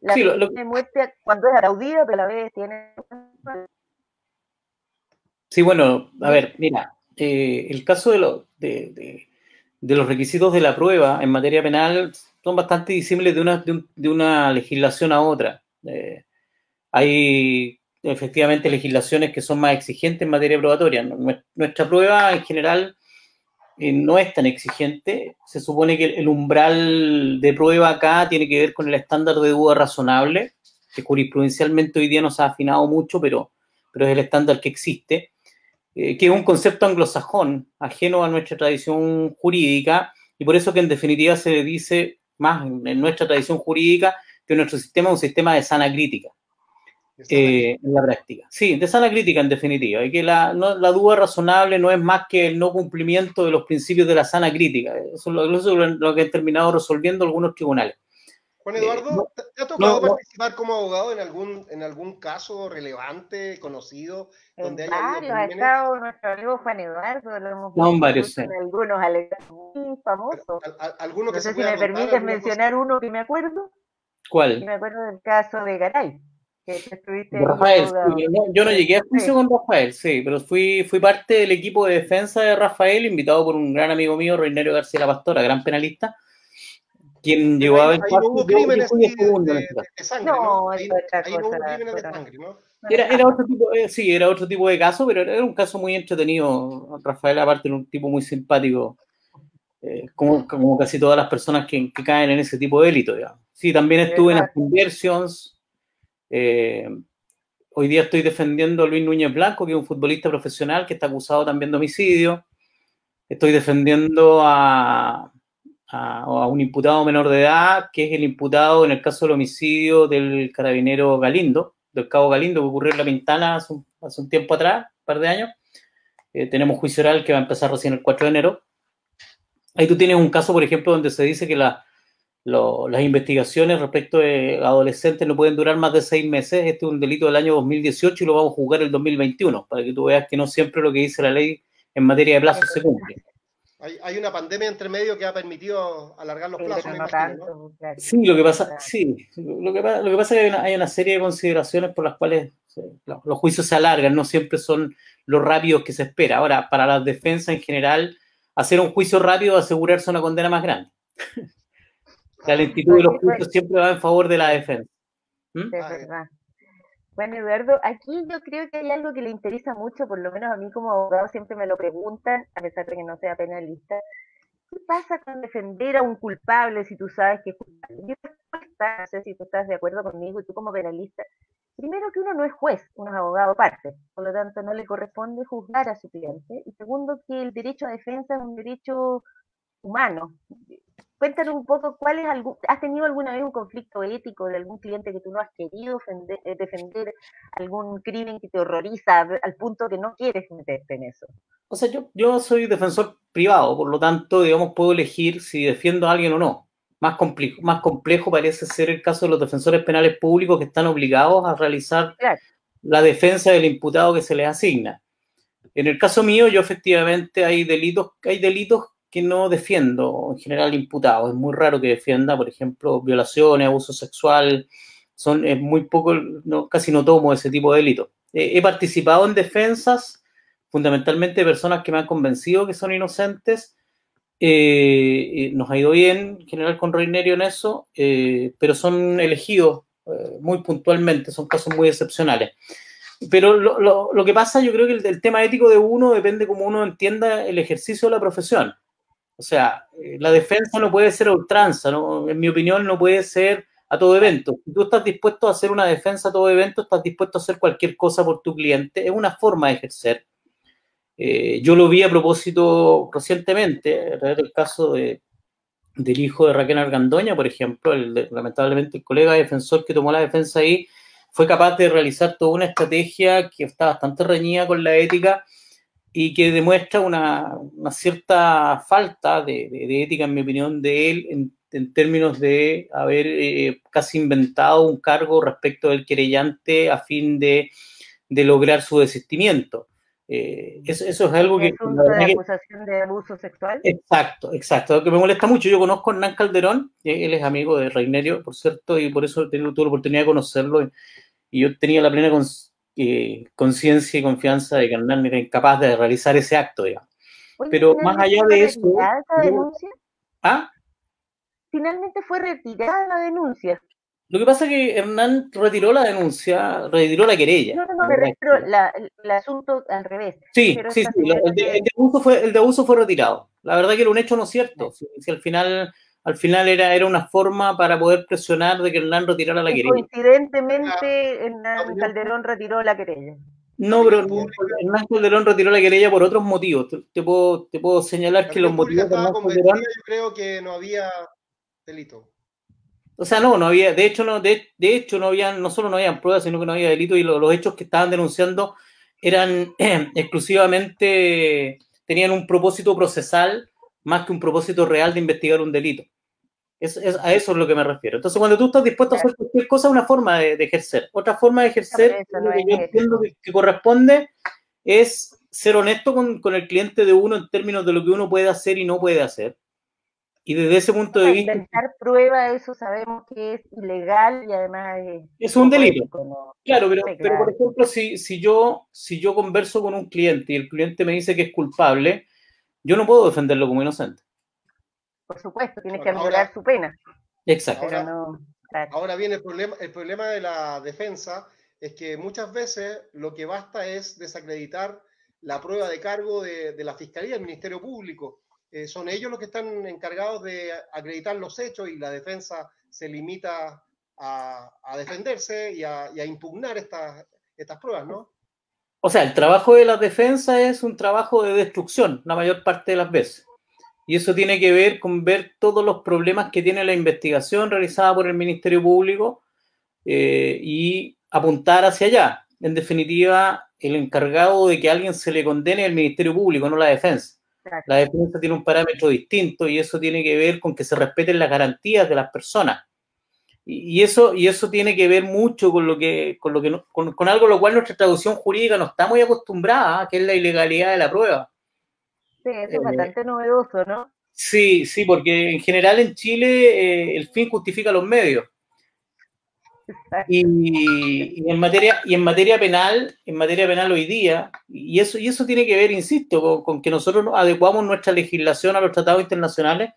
La sí, de muerte cuando es aplaudida, pero a la vez tiene... Sí, bueno, a ver, mira, eh, el caso de, de, los requisitos de la prueba en materia penal son bastante disímiles de una, de, una legislación a otra. Eh, hay efectivamente legislaciones que son más exigentes en materia probatoria. Nuestra prueba en general eh, no es tan exigente. Se supone que el umbral de prueba acá tiene que ver con el estándar de duda razonable, que jurisprudencialmente hoy día no se ha afinado mucho, pero, pero es el estándar que existe, eh, que es un concepto anglosajón, ajeno a nuestra tradición jurídica, y por eso que en definitiva se dice más en nuestra tradición jurídica que nuestro sistema es un sistema de sana crítica. Eh, en la práctica. Sí, de sana crítica en definitiva. Y que la, la, duda razonable no es más que el no cumplimiento de los principios de la sana crítica. Eso es lo, que han terminado resolviendo algunos tribunales. Juan Eduardo, ¿te ha tocado participar como abogado en algún, en algún caso relevante, conocido? Donde en varios, ha estado nuestro amigo Juan Eduardo, lo hemos no, varios, sí. en algunos muy famosos. ¿Alguno que no sé si me permites mencionar uno que me acuerdo. ¿Cuál? Me acuerdo del caso de Garay. Que Rafael, yo no llegué a juicio con Rafael, sí, pero fui, fui parte del equipo de defensa de Rafael, invitado por un gran amigo mío, Reinerio García La Pastora, gran penalista, quien llegó a ver no hubo crímenes de, sangre, ¿no? Ahí, no hubo crímenes de sangre, ¿no? Era, era, otro tipo, eh, sí, era otro tipo de caso, pero era un caso muy entretenido. Rafael, aparte, era un tipo muy simpático, eh, como, como, casi todas las personas que, que, caen en ese tipo de delito. Digamos. Sí, también estuve en las Conversions. Eh, hoy día estoy defendiendo a Luis Núñez Blanco, que es un futbolista profesional que está acusado también de homicidio. Estoy defendiendo a, a, un imputado menor de edad, que es el imputado en el caso del homicidio del carabinero Galindo, del cabo Galindo, que ocurrió en La Pintana hace un, tiempo atrás, un par de años. Eh, tenemos juicio oral que va a empezar recién el 4 de enero. Ahí tú tienes un caso, por ejemplo, donde se dice que las investigaciones respecto de adolescentes no pueden durar más de seis meses. Este es un delito del año 2018 y lo vamos a juzgar el 2021, para que tú veas que no siempre lo que dice la ley en materia de plazo se cumple. Hay, una pandemia entre medio que ha permitido alargar los plazos. Sí, lo que pasa, sí, lo que, lo que pasa es que hay una, serie de consideraciones por las cuales los, juicios se alargan, no siempre son los rápidos que se espera. Ahora, para la defensa en general, hacer un juicio rápido asegurarse una condena más grande. <laughs> la lentitud de los juicios siempre va en favor de la defensa. ¿Mm? Es verdad. Bueno, Eduardo, aquí yo creo que hay algo que le interesa mucho, por lo menos a mí como abogado siempre me lo preguntan, a pesar de que no sea penalista. ¿Qué pasa con defender a un culpable si tú sabes que es culpable? Yo no sé si tú estás de acuerdo conmigo y tú como penalista. Primero que uno no es juez, uno es abogado parte, por lo tanto no le corresponde juzgar a su cliente. Y segundo que el derecho a defensa es un derecho humano cuéntanos un poco, ¿cuál es algún, ¿has tenido alguna vez un conflicto ético de algún cliente que tú no has querido eh, defender, algún crimen que te horroriza al punto que no quieres meterte en eso? O sea, yo, yo soy defensor privado, por lo tanto, digamos, puedo elegir si defiendo a alguien o no. Más complejo, más complejo parece ser el caso de los defensores penales públicos que están obligados a realizar la defensa del imputado que se les asigna. En el caso mío, yo efectivamente hay delitos, hay delitos que no defiendo en general imputados. Es muy raro que defienda, por ejemplo, violaciones, abuso sexual. Son, es muy poco, casi no tomo ese tipo de delitos. he participado en defensas, fundamentalmente de personas que me han convencido que son inocentes. Eh, nos ha ido bien en general con Reinerio en eso, eh, pero son elegidos eh, muy puntualmente, son casos muy excepcionales. Pero lo, lo, lo, que pasa, yo creo que el, el, tema ético de uno depende cómo uno entienda el ejercicio de la profesión. O sea, eh, la defensa no puede ser a ultranza, en mi opinión no puede ser a todo evento. Si tú estás dispuesto a hacer una defensa a todo evento, estás dispuesto a hacer cualquier cosa por tu cliente, es una forma de ejercer. Eh, yo lo vi a propósito recientemente, el caso de, del hijo de Raquel Argandoña, por ejemplo, el, lamentablemente el colega defensor que tomó la defensa ahí fue capaz de realizar toda una estrategia que está bastante reñida con la ética y que demuestra una, una cierta falta de, de, ética, en mi opinión, de él en, en términos de haber eh, casi inventado un cargo respecto del querellante a fin de, de lograr su desistimiento. Eh, eso, eso, es algo que... de acusación de abuso sexual? Exacto, exacto. Lo que me molesta mucho, yo conozco a Hernán Calderón, él es amigo de Reinerio, por cierto, y por eso tengo tuve la oportunidad de conocerlo, y yo tenía la plena conciencia y confianza de que Hernán era incapaz de realizar ese acto, digamos. Pero más allá de eso... Esa denuncia? ¿Ah? Finalmente fue retirada la denuncia. Lo que pasa es que Hernán retiró la denuncia, retiró la querella. No, no, no, pero el asunto al revés. Sí, sí, sí, el de, abuso fue, el de abuso fue retirado. La verdad que era un hecho no cierto. Si, si al final al final era, era una forma para poder presionar de que Hernán retirara la querella. Coincidentemente, Hernán Calderón retiró la querella. No, pero Hernán Calderón retiró la querella por otros motivos. Te, puedo, te puedo señalar que los motivos de Hernán Calderón... Yo creo que no había delito. O sea, no, no había, de hecho, no, de, de hecho, no había, no solo no habían pruebas, sino que no había delito, y los hechos que estaban denunciando eran <clears throat> exclusivamente, tenían un propósito procesal más que un propósito real de investigar un delito. Es, a eso es lo que me refiero. Entonces, cuando tú estás dispuesto a hacer cualquier cosa, una forma de, ejercer. Otra forma de ejercer que yo entiendo que, corresponde es ser honesto con, con, el cliente de uno en términos de lo que uno puede hacer y no puede hacer. Y desde ese punto de vista... Inventar prueba, eso sabemos que es ilegal y además es... un delito. Claro, pero, pero por ejemplo, si, si, yo, si yo converso con un cliente y el cliente me dice que es culpable, yo no puedo defenderlo como inocente. Por supuesto, tiene que anular su pena. Exacto. Ahora, viene el problema, el problema de la defensa es que muchas veces lo que basta es desacreditar la prueba de cargo de, de la Fiscalía, del Ministerio Público. Eh, son ellos los que están encargados de acreditar los hechos y la defensa se limita a, defenderse y a, impugnar estas, estas pruebas, ¿no? O sea, el trabajo de la defensa es un trabajo de destrucción la mayor parte de las veces. Y eso tiene que ver con ver todos los problemas que tiene la investigación realizada por el Ministerio Público eh, y apuntar hacia allá. En definitiva, el encargado de que alguien se le condene es el Ministerio Público, no la defensa. La defensa tiene un parámetro distinto y eso tiene que ver con que se respeten las garantías de las personas. Y, eso, y eso tiene que ver mucho con lo que, con lo que con, algo lo cual nuestra traducción jurídica no está muy acostumbrada, que es la ilegalidad de la prueba. Sí, eso es eh, bastante novedoso, ¿no? Sí, sí, porque en general en Chile eh, el fin justifica los medios. Y, en materia, y en materia penal, en materia penal hoy día, y eso, y eso tiene que ver, insisto, con, que nosotros adecuamos nuestra legislación a los tratados internacionales,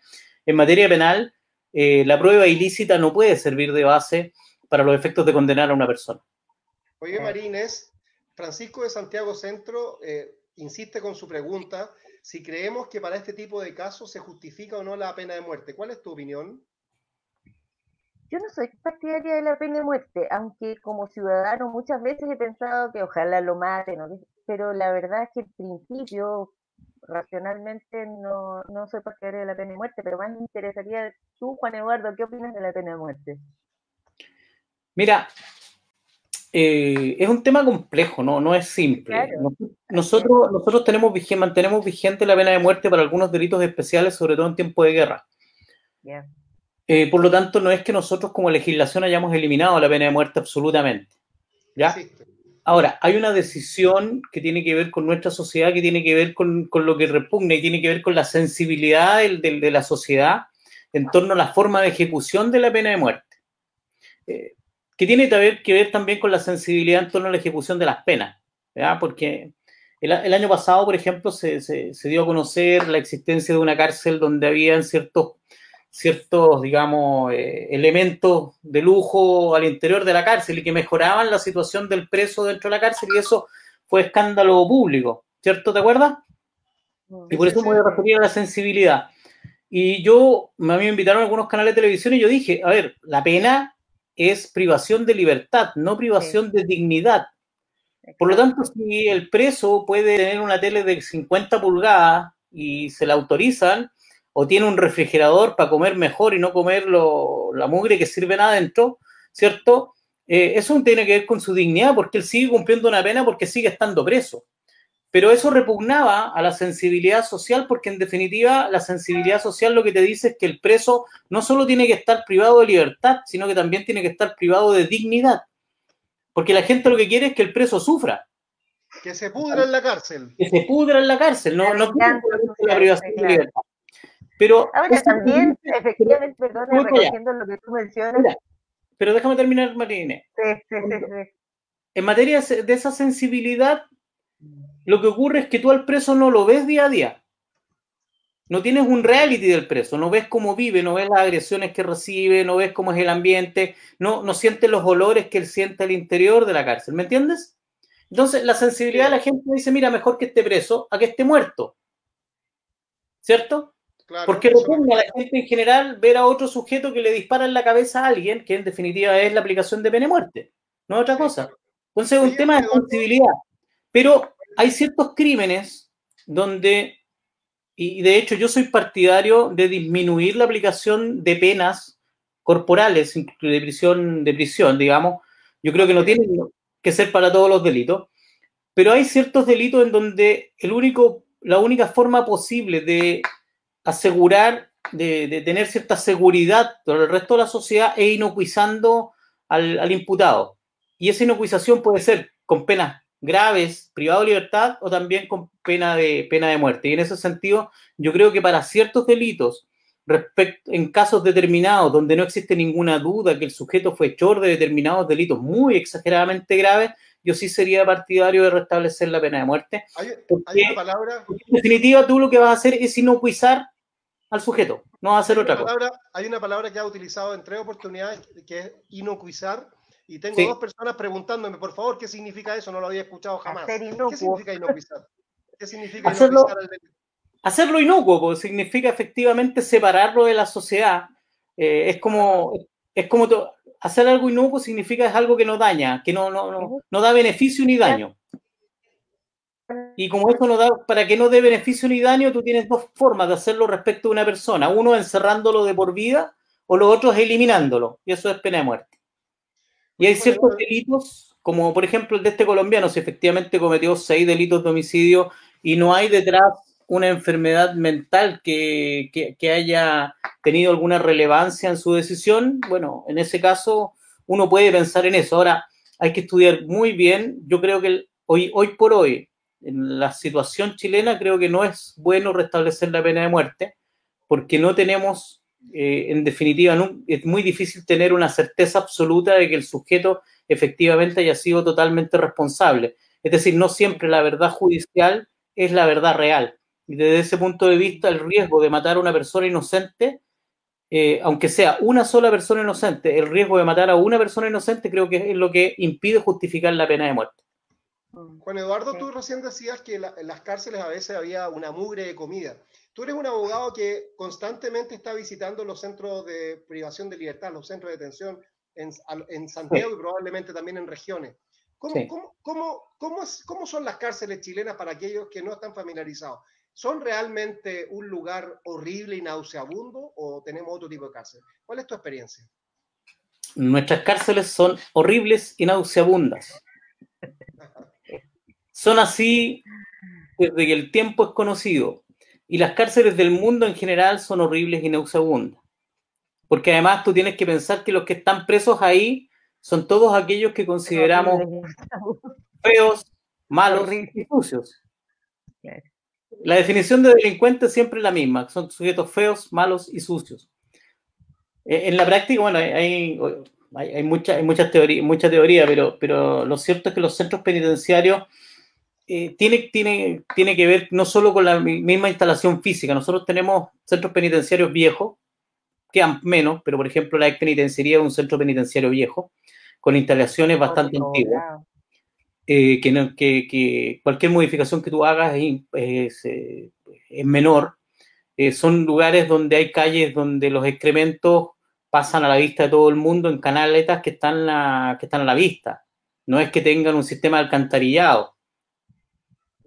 en materia penal, eh, la prueba ilícita no puede servir de base para los efectos de condenar a una persona. Oye, Marines, Francisco de Santiago Centro eh, insiste con su pregunta si creemos que para este tipo de casos se justifica o no la pena de muerte. ¿Cuál es tu opinión? Yo no soy partidaria de la pena de muerte, aunque como ciudadano muchas veces he pensado que ojalá lo maten, pero la verdad es que en principio, racionalmente, no, no soy partidaria de la pena de muerte, pero más me interesaría tú, Juan Eduardo, ¿qué opinas de la pena de muerte? Mira, eh, es un tema complejo, no, no es simple. Nosotros, nosotros tenemos, mantenemos vigente la pena de muerte para algunos delitos especiales, sobre todo en tiempo de guerra. Eh, por lo tanto, no es que nosotros como legislación hayamos eliminado la pena de muerte absolutamente. ¿Ya? Ahora, hay una decisión que tiene que ver con nuestra sociedad, que tiene que ver con, lo que repugna y tiene que ver con la sensibilidad de la sociedad en torno a la forma de ejecución de la pena de muerte. Eh, que tiene que ver, también con la sensibilidad en torno a la ejecución de las penas. ¿ya? Porque el, año pasado, por ejemplo, se, se, dio a conocer la existencia de una cárcel donde habían ciertos ciertos, digamos, eh, elementos de lujo al interior de la cárcel y que mejoraban la situación del preso dentro de la cárcel y eso fue escándalo público, ¿cierto? ¿Te acuerdas? Y por eso me voy a referir a la sensibilidad. Y yo, a mí me invitaron a algunos canales de televisión y yo dije, a ver, la pena es privación de libertad, no privación de dignidad. Por lo tanto, si el preso puede tener una tele de 50 pulgadas y se la autorizan, o tiene un refrigerador para comer mejor y no comer la mugre que sirven adentro, ¿cierto? Eh, eso tiene que ver con su dignidad porque él sigue cumpliendo una pena porque sigue estando preso. Pero eso repugnaba a la sensibilidad social porque en definitiva la sensibilidad social lo que te dice es que el preso no solo tiene que estar privado de libertad, sino que también tiene que estar privado de dignidad. Porque la gente lo que quiere es que el preso sufra. Que se pudra en la cárcel. Que se pudra en la cárcel, no, no la privación de libertad. Pero Ahora también, efectivamente, perdona, recogiendo lo que tú mencionas. pero déjame terminar, Marine. Sí, sí, sí, En materia de esa sensibilidad, lo que ocurre es que tú al preso no lo ves día a día. No tienes un reality del preso, no ves cómo vive, no ves las agresiones que recibe, no ves cómo es el ambiente, no, no sientes los olores que él siente al interior de la cárcel, ¿me entiendes? Entonces, la sensibilidad de la gente dice, mira, mejor que esté preso a que esté muerto. ¿Cierto? Porque repugna a la gente en general ver a otro sujeto que le dispara en la cabeza a alguien, que en definitiva es la aplicación de pena muerte, no es otra cosa. Entonces es un tema de sensibilidad. Pero hay ciertos crímenes donde, y de hecho yo soy partidario de disminuir la aplicación de penas corporales de prisión, de prisión, digamos. Yo creo que no tiene que ser para todos los delitos, pero hay ciertos delitos en donde el único, la única forma posible de asegurar de, tener cierta seguridad por el resto de la sociedad e inocuizando al, al imputado. Y esa inocuización puede ser con penas graves, privado de libertad o también con pena de, pena de muerte. Y en ese sentido, yo creo que para ciertos delitos, respecto, en casos determinados donde no existe ninguna duda que el sujeto fue hechor de determinados delitos muy exageradamente graves, yo sí sería partidario de restablecer la pena de muerte. Hay, una palabra. En definitiva, tú lo que vas a hacer es inocuizar al sujeto, no vas a hacer otra cosa. Hay una palabra que ha utilizado en tres oportunidades que es inocuizar y tengo dos personas preguntándome, por favor, ¿qué significa eso? No lo había escuchado jamás. ¿Qué significa inocuizar? ¿Qué significa hacerlo, Hacerlo inocuo, pues, significa efectivamente separarlo de la sociedad. Eh, es como, es como hacer algo inocuo significa es algo que no daña, que no, no, no, no da beneficio ni daño. Y como esto no da, para que no dé beneficio ni daño, tú tienes dos formas de hacerlo respecto a una persona. Uno encerrándolo de por vida o lo otro es eliminándolo. Y eso es pena de muerte. Y hay ciertos delitos, como por ejemplo el de este colombiano, si efectivamente cometió seis delitos de homicidio y no hay detrás una enfermedad mental que, haya tenido alguna relevancia en su decisión, bueno, en ese caso uno puede pensar en eso. Ahora, hay que estudiar muy bien. Yo creo que hoy, hoy por hoy, en la situación chilena, creo que no es bueno restablecer la pena de muerte, porque no tenemos eh, en definitiva, es muy difícil tener una certeza absoluta de que el sujeto efectivamente haya sido totalmente responsable. Es decir, no siempre la verdad judicial es la verdad real. Y desde ese punto de vista, el riesgo de matar a una persona inocente, eh, aunque sea una sola persona inocente, el riesgo de matar a una persona inocente creo que es lo que impide justificar la pena de muerte. Juan Eduardo, tú recién decías que en las cárceles a veces había una mugre de comida. Tú eres un abogado que constantemente está visitando los centros de privación de libertad, los centros de detención en, Santiago y probablemente también en regiones. ¿Cómo, cómo, son las cárceles chilenas para aquellos que no están familiarizados? ¿Son realmente un lugar horrible y nauseabundo o tenemos otro tipo de cárcel? ¿Cuál es tu experiencia? Nuestras cárceles son horribles y nauseabundas. <laughs> Son así desde que el tiempo es conocido. Y las cárceles del mundo en general son horribles y nauseabundas. Porque además tú tienes que pensar que los que están presos ahí son todos aquellos que consideramos <laughs> feos, malos y sucios. La definición de delincuente es siempre la misma, son sujetos feos, malos y sucios. E, en la práctica, bueno, hay, hay, mucha, hay mucha, teoría, mucha teoría, pero, pero lo cierto es que los centros penitenciarios eh, tiene, tiene, tiene que ver no solo con la misma instalación física. Nosotros tenemos centros penitenciarios viejos, quedan menos, pero por ejemplo la ex penitenciaría es un centro penitenciario viejo, con instalaciones bastante antiguas. Eh, que, que, cualquier modificación que tú hagas es, eh, menor. son lugares donde hay calles donde los excrementos pasan a la vista de todo el mundo en canaletas que están, que están a la vista. No es que tengan un sistema de alcantarillado.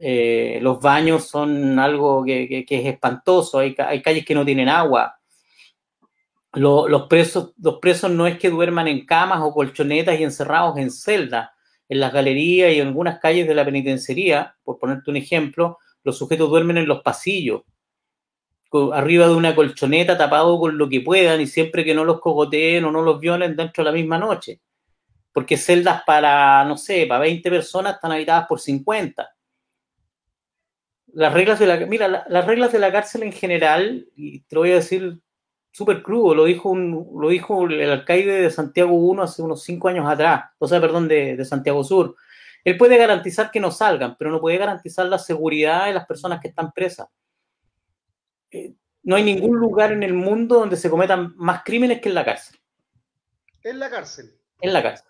Eh, los baños son algo que, es espantoso, hay, calles que no tienen agua. los, presos, los presos no es que duerman en camas o colchonetas y encerrados en celdas. En las galerías y en algunas calles de la penitenciaría, por ponerte un ejemplo, los sujetos duermen en los pasillos, arriba de una colchoneta tapado con lo que puedan y siempre que no los cogoteen o no los violen dentro de la misma noche. Porque celdas para, no sé, para 20 personas están habitadas por 50 las reglas de la mira las reglas de la cárcel en general y te lo voy a decir súper crudo lo dijo un, lo dijo el alcaide de Santiago I hace unos cinco años atrás o sea perdón de, Santiago Sur. Él puede garantizar que no salgan pero no puede garantizar la seguridad de las personas que están presas. Eh, no hay ningún lugar en el mundo donde se cometan más crímenes que en la cárcel. En la cárcel. En la cárcel.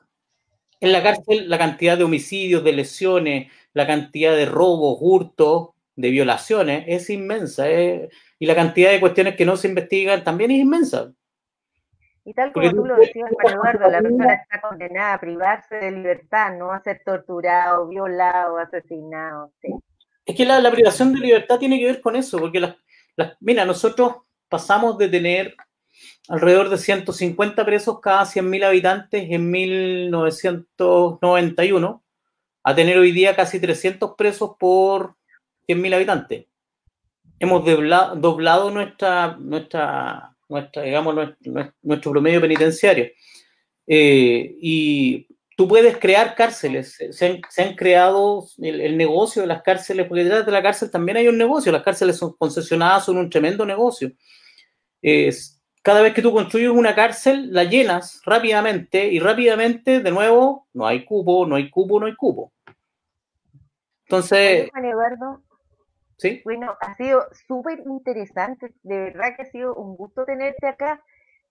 En la cárcel la cantidad de homicidios de lesiones la cantidad de robos hurtos de violaciones es inmensa y la cantidad de cuestiones que no se investigan también es inmensa. Y tal como tú lo decías, Juan Eduardo, la persona está condenada a privarse de libertad, no a ser torturado, violado, asesinado. Es que la, privación de libertad tiene que ver con eso, porque las, mira, nosotros pasamos de tener alrededor de 150 presos cada 100.000 habitantes en 1991 a tener hoy día casi 300 presos por 100.000 habitantes. hemos doblado nuestra, nuestra, nuestra digamos, nuestro, promedio penitenciario. Eh, y tú puedes crear cárceles, se han, creado el, negocio de las cárceles, porque detrás de la cárcel también hay un negocio, las cárceles son concesionadas, son un tremendo negocio. cada vez que tú construyes una cárcel, la llenas rápidamente y rápidamente, de nuevo, no hay cupo, no hay cupo, no hay cupo. Entonces... Eduardo, bueno, ha sido súper interesante, de verdad que ha sido un gusto tenerte acá,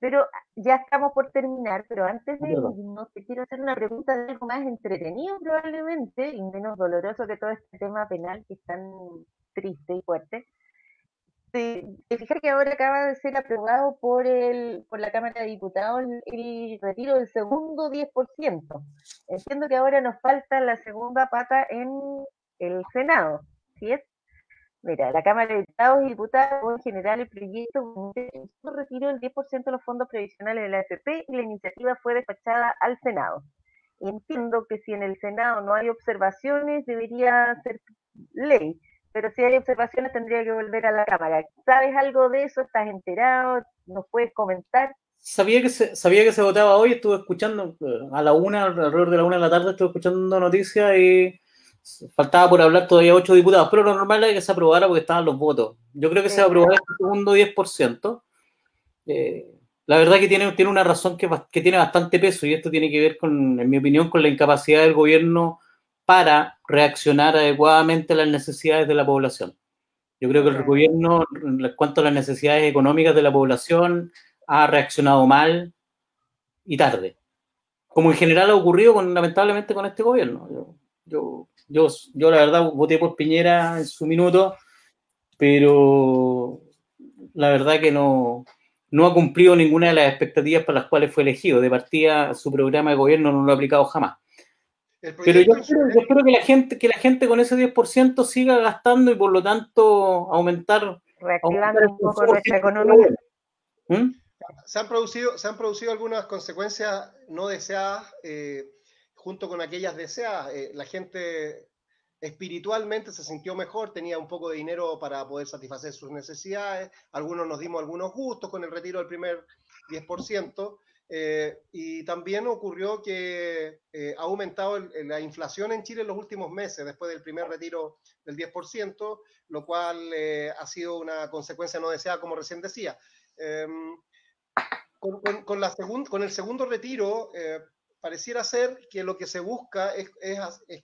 pero ya estamos por terminar, pero antes de no te quiero hacer una pregunta de algo más entretenido probablemente y menos doloroso que todo este tema penal que es tan triste y fuerte. Te, que ahora acaba de ser aprobado por el por la Cámara de Diputados el, el retiro del segundo 10%. Entiendo que ahora nos falta la segunda pata en el Senado, ¿sí es? Mira, la Cámara de Diputados y Diputados en general el proyecto retiró el 10% de los fondos previsionales de la AFP y la iniciativa fue despachada al Senado. Entiendo que si en el Senado no hay observaciones debería ser ley, pero si hay observaciones tendría que volver a la Cámara. ¿Sabes algo de eso? ¿Estás enterado? ¿Nos puedes comentar? Sabía que se, sabía que se votaba hoy, estuve escuchando eh, a la una, alrededor de la una de la tarde, estuve escuchando noticias y Faltaba por hablar todavía ocho diputados, pero lo normal era que se aprobara porque estaban los votos. Yo creo que se va a aprobar este segundo 10%. Eh, la verdad que tiene, tiene una razón que, que, tiene bastante peso y esto tiene que ver con, en mi opinión, con la incapacidad del gobierno para reaccionar adecuadamente a las necesidades de la población. Yo creo que el gobierno, en cuanto a las necesidades económicas de la población, ha reaccionado mal y tarde. Como en general ha ocurrido con, lamentablemente con este gobierno. Yo, yo yo, la verdad voté por Piñera en su minuto, pero la verdad que no, no ha cumplido ninguna de las expectativas para las cuales fue elegido. De partida, su programa de gobierno no lo ha aplicado jamás. Pero yo espero, que la gente que la gente con ese 10% siga gastando y por lo tanto aumentar, reactivando un poco nuestra economía. ¿Mm? Se han producido se han producido algunas consecuencias no deseadas eh, junto con aquellas deseadas. Eh, la gente espiritualmente se sintió mejor, tenía un poco de dinero para poder satisfacer sus necesidades, algunos nos dimos algunos gustos con el retiro del primer 10%, eh, y también ocurrió que eh, ha aumentado la inflación en Chile en los últimos meses, después del primer retiro del 10%, lo cual ha sido una consecuencia no deseada, como recién decía. Em, con, la con el segundo retiro, pareciera ser que lo que se busca es,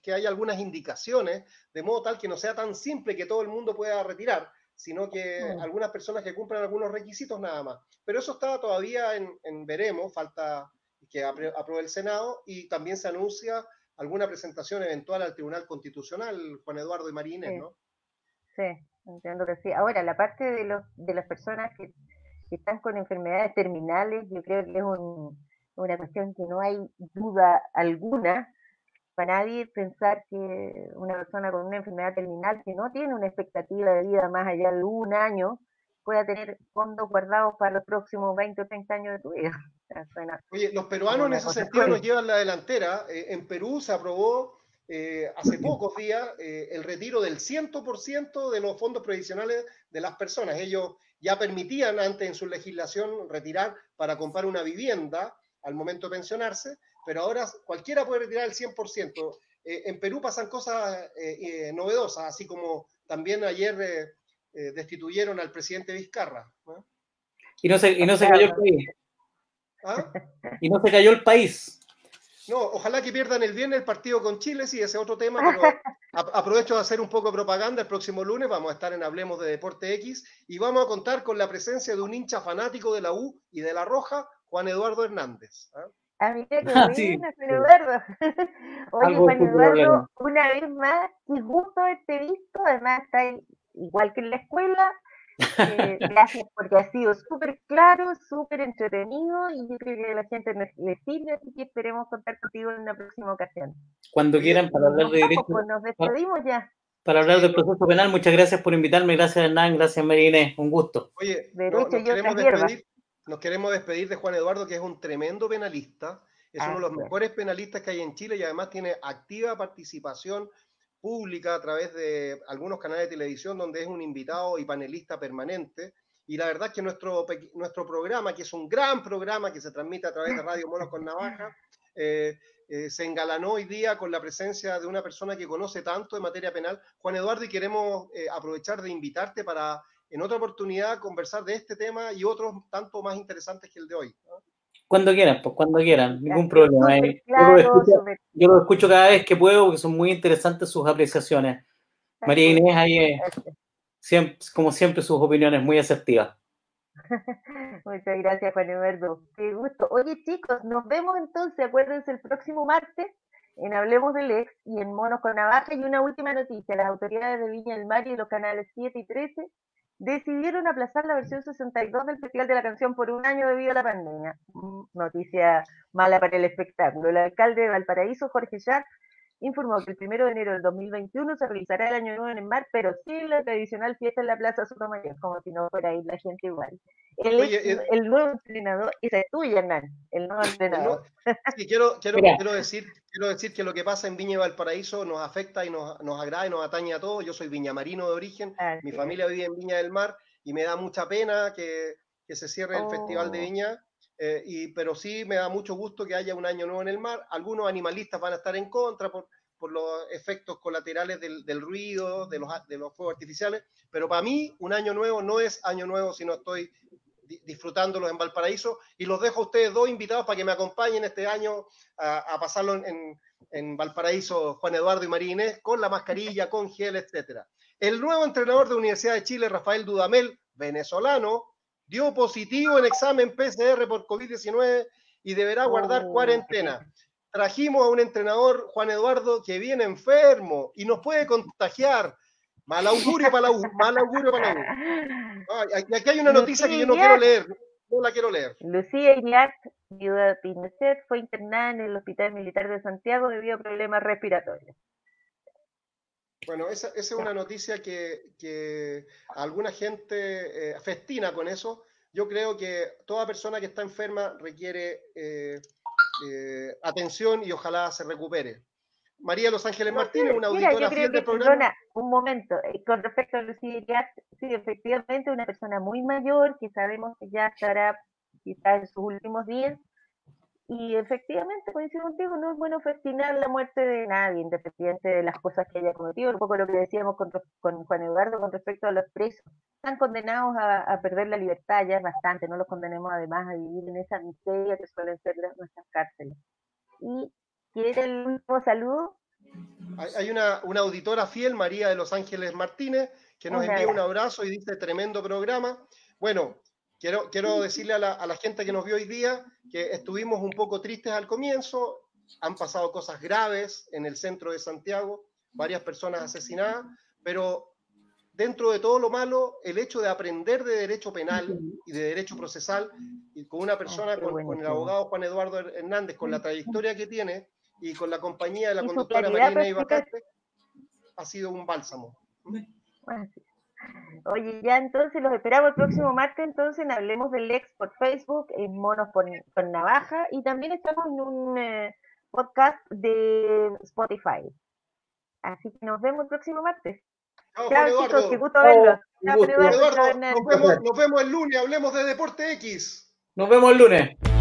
que haya algunas indicaciones, de modo tal que no sea tan simple que todo el mundo pueda retirar, sino que algunas personas que cumplan algunos requisitos nada más. Pero eso está todavía en, veremos, falta que apruebe el Senado y también se anuncia alguna presentación eventual al Tribunal Constitucional, Juan Eduardo y Marínez, sí. ¿no? Sí, entiendo que sí. Ahora, la parte de, los, de las personas que están con enfermedades terminales, yo creo que es un, una cuestión que no hay duda alguna para nadie pensar que una persona con una enfermedad terminal que no tiene una expectativa de vida más allá de un año pueda tener fondos guardados para los próximos 20 o 30 años de tu vida. <laughs> Oye, los peruanos en ese sentido nos llevan la delantera. Eh, en Perú se aprobó eh, hace pocos días eh, el retiro del 100% de los fondos previsionales de las personas. Ellos ya permitían antes en su legislación retirar para comprar una vivienda al momento de pensionarse, pero ahora cualquiera puede retirar el 100%. Eh, en Perú pasan cosas eh, eh, novedosas, así como también ayer destituyeron al presidente Vizcarra. Y no se, y no se cayó el país. ¿Ah? <laughs> Y no se cayó el país. No, ojalá que pierdan el viernes el partido con Chile, sí, ese es otro tema, pero aprovecho de hacer un poco de propaganda. El próximo lunes vamos a estar en Hablemos de Deporte X y vamos a contar con la presencia de un hincha fanático de la U y de la Roja, Juan Eduardo Hernández. ¿ah? Ah, mira qué <laughs> ah, Juan Eduardo. <laughs> Oye, Juan Eduardo, una vez más, qué gusto haberte visto. Además, está igual que en la escuela. Eh, <laughs> gracias porque ha sido súper claro, súper entretenido y yo creo que a la gente le sirve, así que esperemos contar contigo en una próxima ocasión. Cuando quieran, para hablar de derecho. Pues nos despedimos ya. Para hablar del proceso penal, muchas gracias por invitarme. Gracias, Hernán. Gracias, María Un gusto. Oye, derecho, queremos despedir nos queremos despedir de Juan Eduardo, que es un tremendo penalista, es uno de los mejores penalistas que hay en Chile y además tiene activa participación pública a través de algunos canales de televisión donde es un invitado y panelista permanente. Y la verdad es que nuestro, nuestro programa, que es un gran programa que se transmite a través de Radio Monos con Navaja, eh, eh, se engalanó hoy día con la presencia de una persona que conoce tanto en materia penal. Juan Eduardo, y queremos eh, aprovechar de invitarte para en otra oportunidad conversar de este tema y otros tanto más interesantes que el de hoy. Cuando quieran, pues cuando quieran, ningún problema. yo, lo escucho, cada vez que puedo porque son muy interesantes sus apreciaciones. María Inés, ahí siempre, como siempre, sus opiniones muy asertivas. <laughs> Muchas gracias, Juan Eduardo. Qué gusto. Oye, chicos, nos vemos entonces, acuérdense, el próximo martes en Hablemos del Ex y en Monos con Navaja. Y una última noticia, las autoridades de Viña del Mar y los canales 7 y 13 decidieron aplazar la versión 62 del Festival de la Canción por un año debido a la pandemia. Mm, noticia mala para el espectáculo. El alcalde de Valparaíso, Jorge Char, informó que el primero de enero del 2021 se realizará el Año Nuevo en el mar, pero sin la tradicional fiesta en la Plaza Sotomayor, como si no fuera ahí la gente igual. El, eh, el nuevo entrenador, esa es tuya, Hernán, el nuevo entrenador. sí, quiero, quiero, quiero, decir, quiero decir que lo que pasa en Viña y Valparaíso nos afecta y nos, nos agrada y nos atañe a todos. Yo soy viñamarino de origen, mi familia vive en Viña del Mar y me da mucha pena que, que se cierre el Festival de oh. Viña eh, y, pero sí me da mucho gusto que haya un año nuevo en el mar. Algunos animalistas van a estar en contra por, por los efectos colaterales del, del, ruido, de los, de los fuegos artificiales, pero para mí un año nuevo no es año nuevo si no estoy disfrutándolo en Valparaíso y los dejo a ustedes dos invitados para que me acompañen este año a, a pasarlo en, en, Valparaíso, Juan Eduardo y María Inés, con la mascarilla, con gel, etcétera. El nuevo entrenador de Universidad de Chile, Rafael Dudamel, venezolano, dio positivo en examen PCR por COVID-19 y deberá guardar oh, cuarentena. Trajimos a un entrenador, Juan Eduardo, que viene enfermo y nos puede contagiar. Mal augurio para la U, mal augurio para la U. aquí hay una noticia que yo no quiero leer, no la quiero leer. Lucía Iñat, viuda de Pinochet, fue internada en el Hospital Militar de Santiago debido a problemas respiratorios. Bueno, esa, es una noticia que, alguna gente eh, festina con eso. Yo creo que toda persona que está enferma requiere eh, eh, atención y ojalá se recupere. María Los Ángeles Martínez, una auditora fiel del programa. un momento, con respecto a Lucía, sí, efectivamente, una persona muy mayor que sabemos que ya estará quizás en sus últimos días, y efectivamente, coincido contigo, no es bueno festinar la muerte de nadie, independiente de las cosas que haya cometido. Un poco lo que decíamos con, Juan Eduardo con respecto a los presos. Están condenados a, perder la libertad, ya es bastante, no los condenemos además a vivir en esa miseria que suelen ser nuestras cárceles. Y quiere el último saludo. Hay una, una auditora fiel, María de Los Ángeles Martínez, que nos envía un abrazo y dice tremendo programa. Bueno, Quiero, quiero decirle a la, a la, gente que nos vio hoy día que estuvimos un poco tristes al comienzo, han pasado cosas graves en el centro de Santiago, varias personas asesinadas, pero dentro de todo lo malo, el hecho de aprender de derecho penal y de derecho procesal, y con una persona, ah, con, con, el abogado Juan Eduardo Hernández, con la trayectoria que tiene y con la compañía de la conductora Marina Ibacarte, ha sido un bálsamo. Oye, ya entonces los esperamos el próximo martes, entonces Hablemos del Ex por Facebook, en Monos con, Navaja, y también estamos en un eh, podcast de Spotify. Así que nos vemos el próximo martes. Chao, chicos, qué gusto verlos. nos, vemos, nos vemos el lunes, hablemos de Deporte X. Nos vemos el lunes.